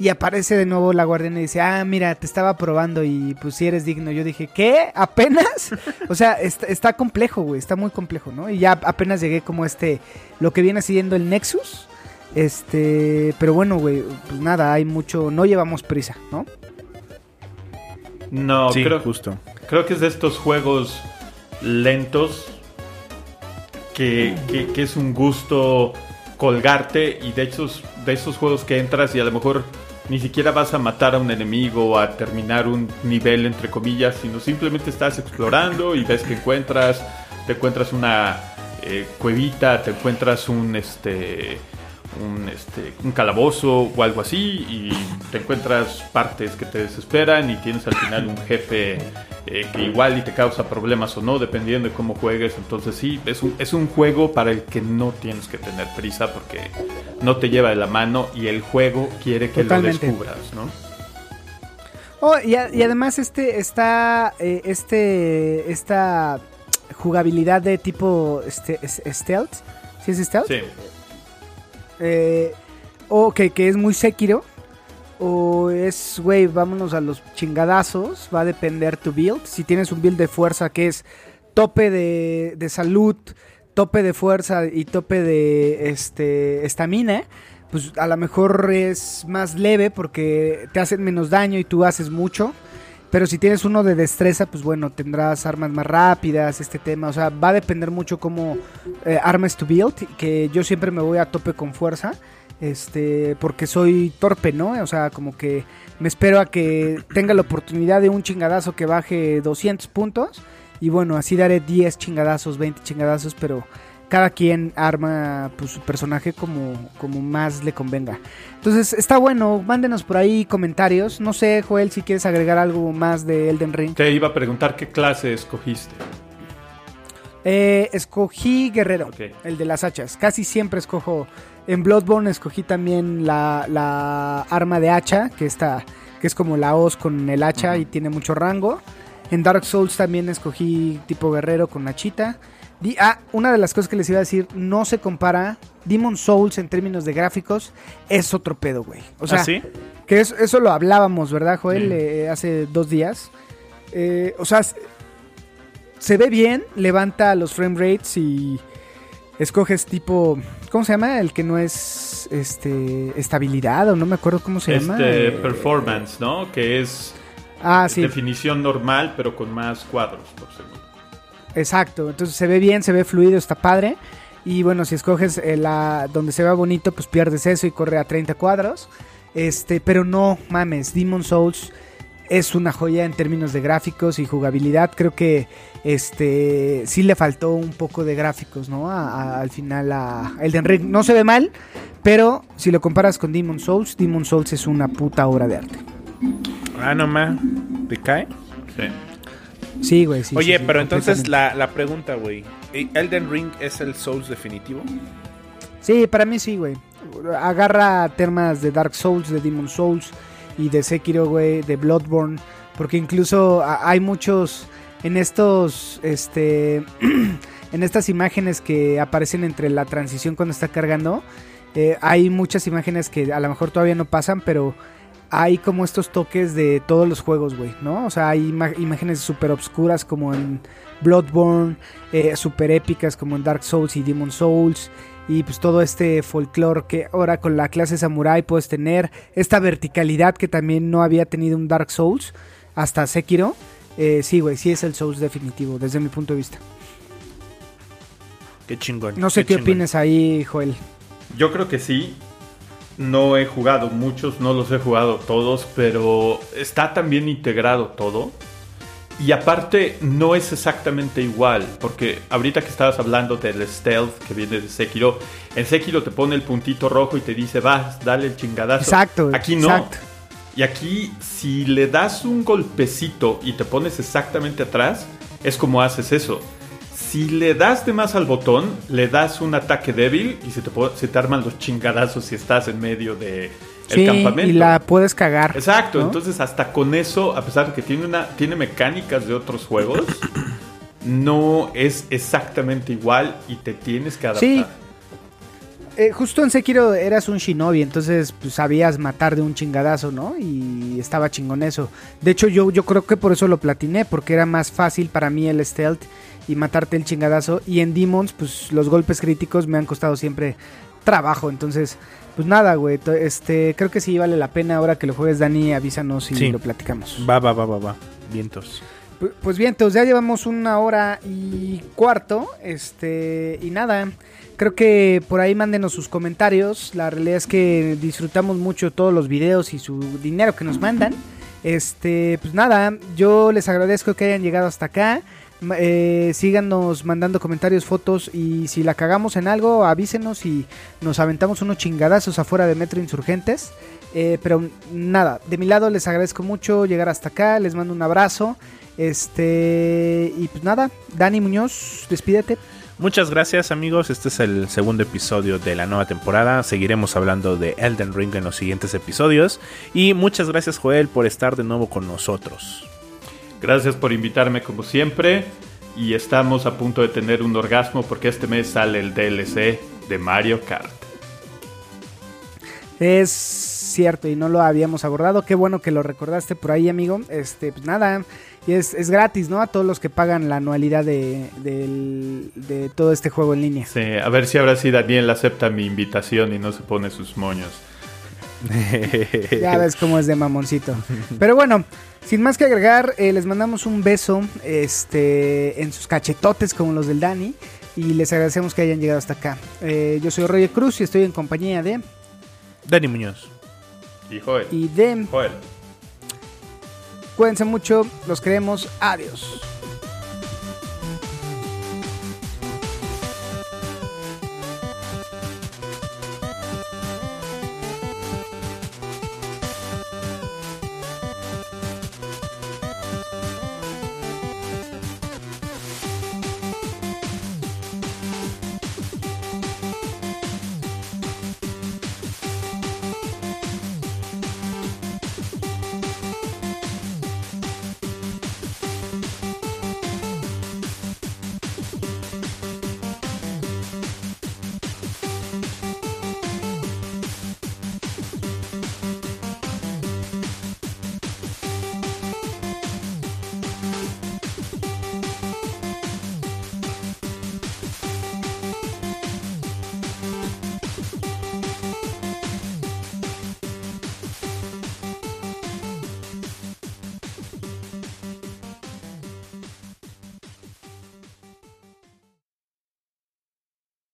Speaker 2: Y aparece de nuevo la guardiana y dice, ah, mira, te estaba probando y pues si eres digno. Yo dije, ¿qué? ¿Apenas? [LAUGHS] o sea, está, está complejo, güey, está muy complejo, ¿no? Y ya apenas llegué como este, lo que viene siguiendo el Nexus. Este, pero bueno, güey, pues nada, hay mucho, no llevamos prisa, ¿no?
Speaker 4: No,
Speaker 3: sí,
Speaker 4: creo,
Speaker 3: justo.
Speaker 4: creo que es de estos juegos lentos que, que- que es un gusto colgarte y de esos, de esos juegos que entras y a lo mejor ni siquiera vas a matar a un enemigo o a terminar un nivel entre comillas, sino simplemente estás explorando y ves que encuentras, te encuentras una eh, cuevita, te encuentras un este un, este, un calabozo o algo así y te encuentras partes que te desesperan y tienes al final un jefe eh, que igual y te causa problemas o no, dependiendo de cómo juegues. Entonces sí, es un, es un juego para el que no tienes que tener prisa porque no te lleva de la mano y el juego quiere que
Speaker 2: Totalmente.
Speaker 4: lo descubras, ¿no?
Speaker 2: Oh, y, a- y además este está eh, este esta jugabilidad de tipo este, es- stealth, ¿sí es stealth?
Speaker 4: Sí.
Speaker 2: Eh, o que, es muy Sekiro. O es, güey, vámonos a los chingadazos. Va a depender tu build. Si tienes un build de fuerza que es tope de, de salud, tope de fuerza y tope de este estamina, pues a lo mejor es más leve porque te hacen menos daño y tú haces mucho. Pero si tienes uno de destreza, pues bueno, tendrás armas más rápidas, este tema. O sea, va a depender mucho cómo eh, armes tu build. Que yo siempre me voy a tope con fuerza. Este, porque soy torpe, ¿no? O sea, como que me espero a que tenga la oportunidad de un chingadazo que baje 200 puntos. Y bueno, así daré 10 chingadazos, 20 chingadazos, pero cada quien arma pues, su personaje como, como más le convenga. Entonces está bueno, mándenos por ahí comentarios. No sé, Joel, si quieres agregar algo más de Elden Ring.
Speaker 4: Te iba a preguntar qué clase escogiste.
Speaker 2: Eh, escogí Guerrero, el de las hachas. Casi siempre escojo. En Bloodborne escogí también la, la arma de hacha, que está, que es como la hoz con el hacha y tiene mucho rango. En Dark Souls también escogí tipo guerrero con hachita. Ah, una de las cosas que les iba a decir, no se compara. Demon Souls en términos de gráficos es otro pedo, güey. O sea,
Speaker 3: ¿Ah, sí?
Speaker 2: que eso, eso lo hablábamos, ¿verdad, Joel? Eh, hace dos días. Eh, o sea, se ve bien, levanta los frame rates y escoges tipo. ¿Cómo se llama? El que no es este estabilidad o no me acuerdo cómo se llama.
Speaker 4: Este
Speaker 2: Eh,
Speaker 4: performance, ¿no? Que es
Speaker 2: Ah, sí.
Speaker 4: definición normal, pero con más cuadros segundo.
Speaker 2: Exacto, entonces se ve bien, se ve fluido, está padre. Y bueno, si escoges eh, la donde se ve bonito, pues pierdes eso y corre a 30 cuadros. Este, pero no mames, Demon Souls es una joya en términos de gráficos y jugabilidad. Creo que este sí le faltó un poco de gráficos, ¿no? A- a- al final a Elden Ring no se ve mal, pero si lo comparas con Demon Souls, Demon Souls es una puta obra de arte.
Speaker 3: Ah, no más. ¿Te cae?
Speaker 4: Sí.
Speaker 2: Sí, güey, sí.
Speaker 3: Oye,
Speaker 2: sí, sí,
Speaker 3: pero entonces la, la pregunta, güey. ¿Elden Ring es el Souls definitivo?
Speaker 2: Sí, para mí sí, güey. Agarra temas de Dark Souls, de Demon Souls y de Sekiro, güey, de Bloodborne. Porque incluso hay muchos en estos, este, [CLEARS THROAT] en estas imágenes que aparecen entre la transición cuando está cargando. eh, hay muchas imágenes que a lo mejor todavía no pasan, pero hay como estos toques de todos los juegos, güey, ¿no? O sea, hay imágenes súper obscuras como en Bloodborne, eh, súper épicas como en Dark Souls y Demon Souls. y pues todo este folclore que ahora con la clase samurai puedes tener, esta verticalidad que también no había tenido un Dark Souls hasta Sekiro. Eh, sí, güey, sí es el Souls definitivo desde mi punto de vista.
Speaker 3: Qué chingón.
Speaker 2: No sé qué,
Speaker 3: chingón.
Speaker 2: opinas ahí, Joel.
Speaker 4: Yo creo que sí. No he jugado muchos, no los he jugado todos, pero está también integrado todo. Y aparte no es exactamente igual, porque ahorita que estabas hablando del stealth que viene de Sekiro, en Sekiro te pone el puntito rojo y te dice, vas, dale el chingadazo.
Speaker 2: Exacto.
Speaker 4: Aquí no.
Speaker 2: exacto.
Speaker 4: Y aquí, si le das un golpecito y te pones exactamente atrás, es como haces eso. Si le das de más al botón, le das un ataque débil y se te, po- se te arman los chingadazos si estás en medio de el
Speaker 2: Sí,
Speaker 4: campamento.
Speaker 2: y la puedes cagar.
Speaker 4: Exacto,
Speaker 2: ¿no?
Speaker 4: entonces hasta con eso, a pesar de que tiene, una, tiene mecánicas de otros juegos, [COUGHS] no es exactamente igual y te tienes que adaptar.
Speaker 2: Sí. Eh, justo en Sekiro eras un shinobi, entonces pues, sabías matar de un chingadazo, ¿no? Y estaba chingón eso. De hecho, yo, yo creo que por eso lo platiné, porque era más fácil para mí el stealth y matarte el chingadazo. Y en Demons, pues los golpes críticos me han costado siempre trabajo. Entonces, pues nada, güey. Este, creo que sí vale la pena ahora que lo juegues, Dani, avísanos y
Speaker 3: Sí.
Speaker 2: lo platicamos.
Speaker 3: Va, va, va, va, va. Vientos.
Speaker 2: Pu- Pues bien, entonces ya llevamos una hora y cuarto. Este, y nada. Creo que por ahí mándenos sus comentarios. La realidad es que disfrutamos mucho todos los videos y su dinero que nos mandan. Este, pues nada, yo les agradezco que hayan llegado hasta acá. Eh, síganos mandando comentarios, fotos y si la cagamos en algo, avísenos y nos aventamos unos chingadazos afuera de Metro Insurgentes. Eh, pero nada, de mi lado les agradezco mucho llegar hasta acá, les mando un abrazo. Este, y pues nada, Dani Muñoz, despídete.
Speaker 3: Muchas gracias amigos, este es el segundo episodio de la nueva temporada, seguiremos hablando de Elden Ring en los siguientes episodios y muchas gracias Joel por estar de nuevo con nosotros.
Speaker 4: Gracias por invitarme como siempre y estamos a punto de tener un orgasmo porque este mes sale el DLC de Mario Kart.
Speaker 2: Es cierto y no lo habíamos abordado, qué bueno que lo recordaste por ahí amigo. Este, pues nada, y es, es gratis, ¿no? A todos los que pagan la anualidad de, del- de todo este juego en línea.
Speaker 4: Sí, a ver si ahora sí Daniel acepta mi invitación y no se pone sus moños. [LAUGHS]
Speaker 2: Ya ves cómo es de mamoncito. Pero bueno, sin más que agregar, eh, les mandamos un beso este, en sus cachetotes como los del Dani. Y les agradecemos que hayan llegado hasta acá. Eh, yo soy Roger Cruz y estoy en compañía de...
Speaker 3: Dani Muñoz.
Speaker 4: Y Joel.
Speaker 2: Y de...
Speaker 4: Joel.
Speaker 2: Cuídense mucho, los queremos. Adiós.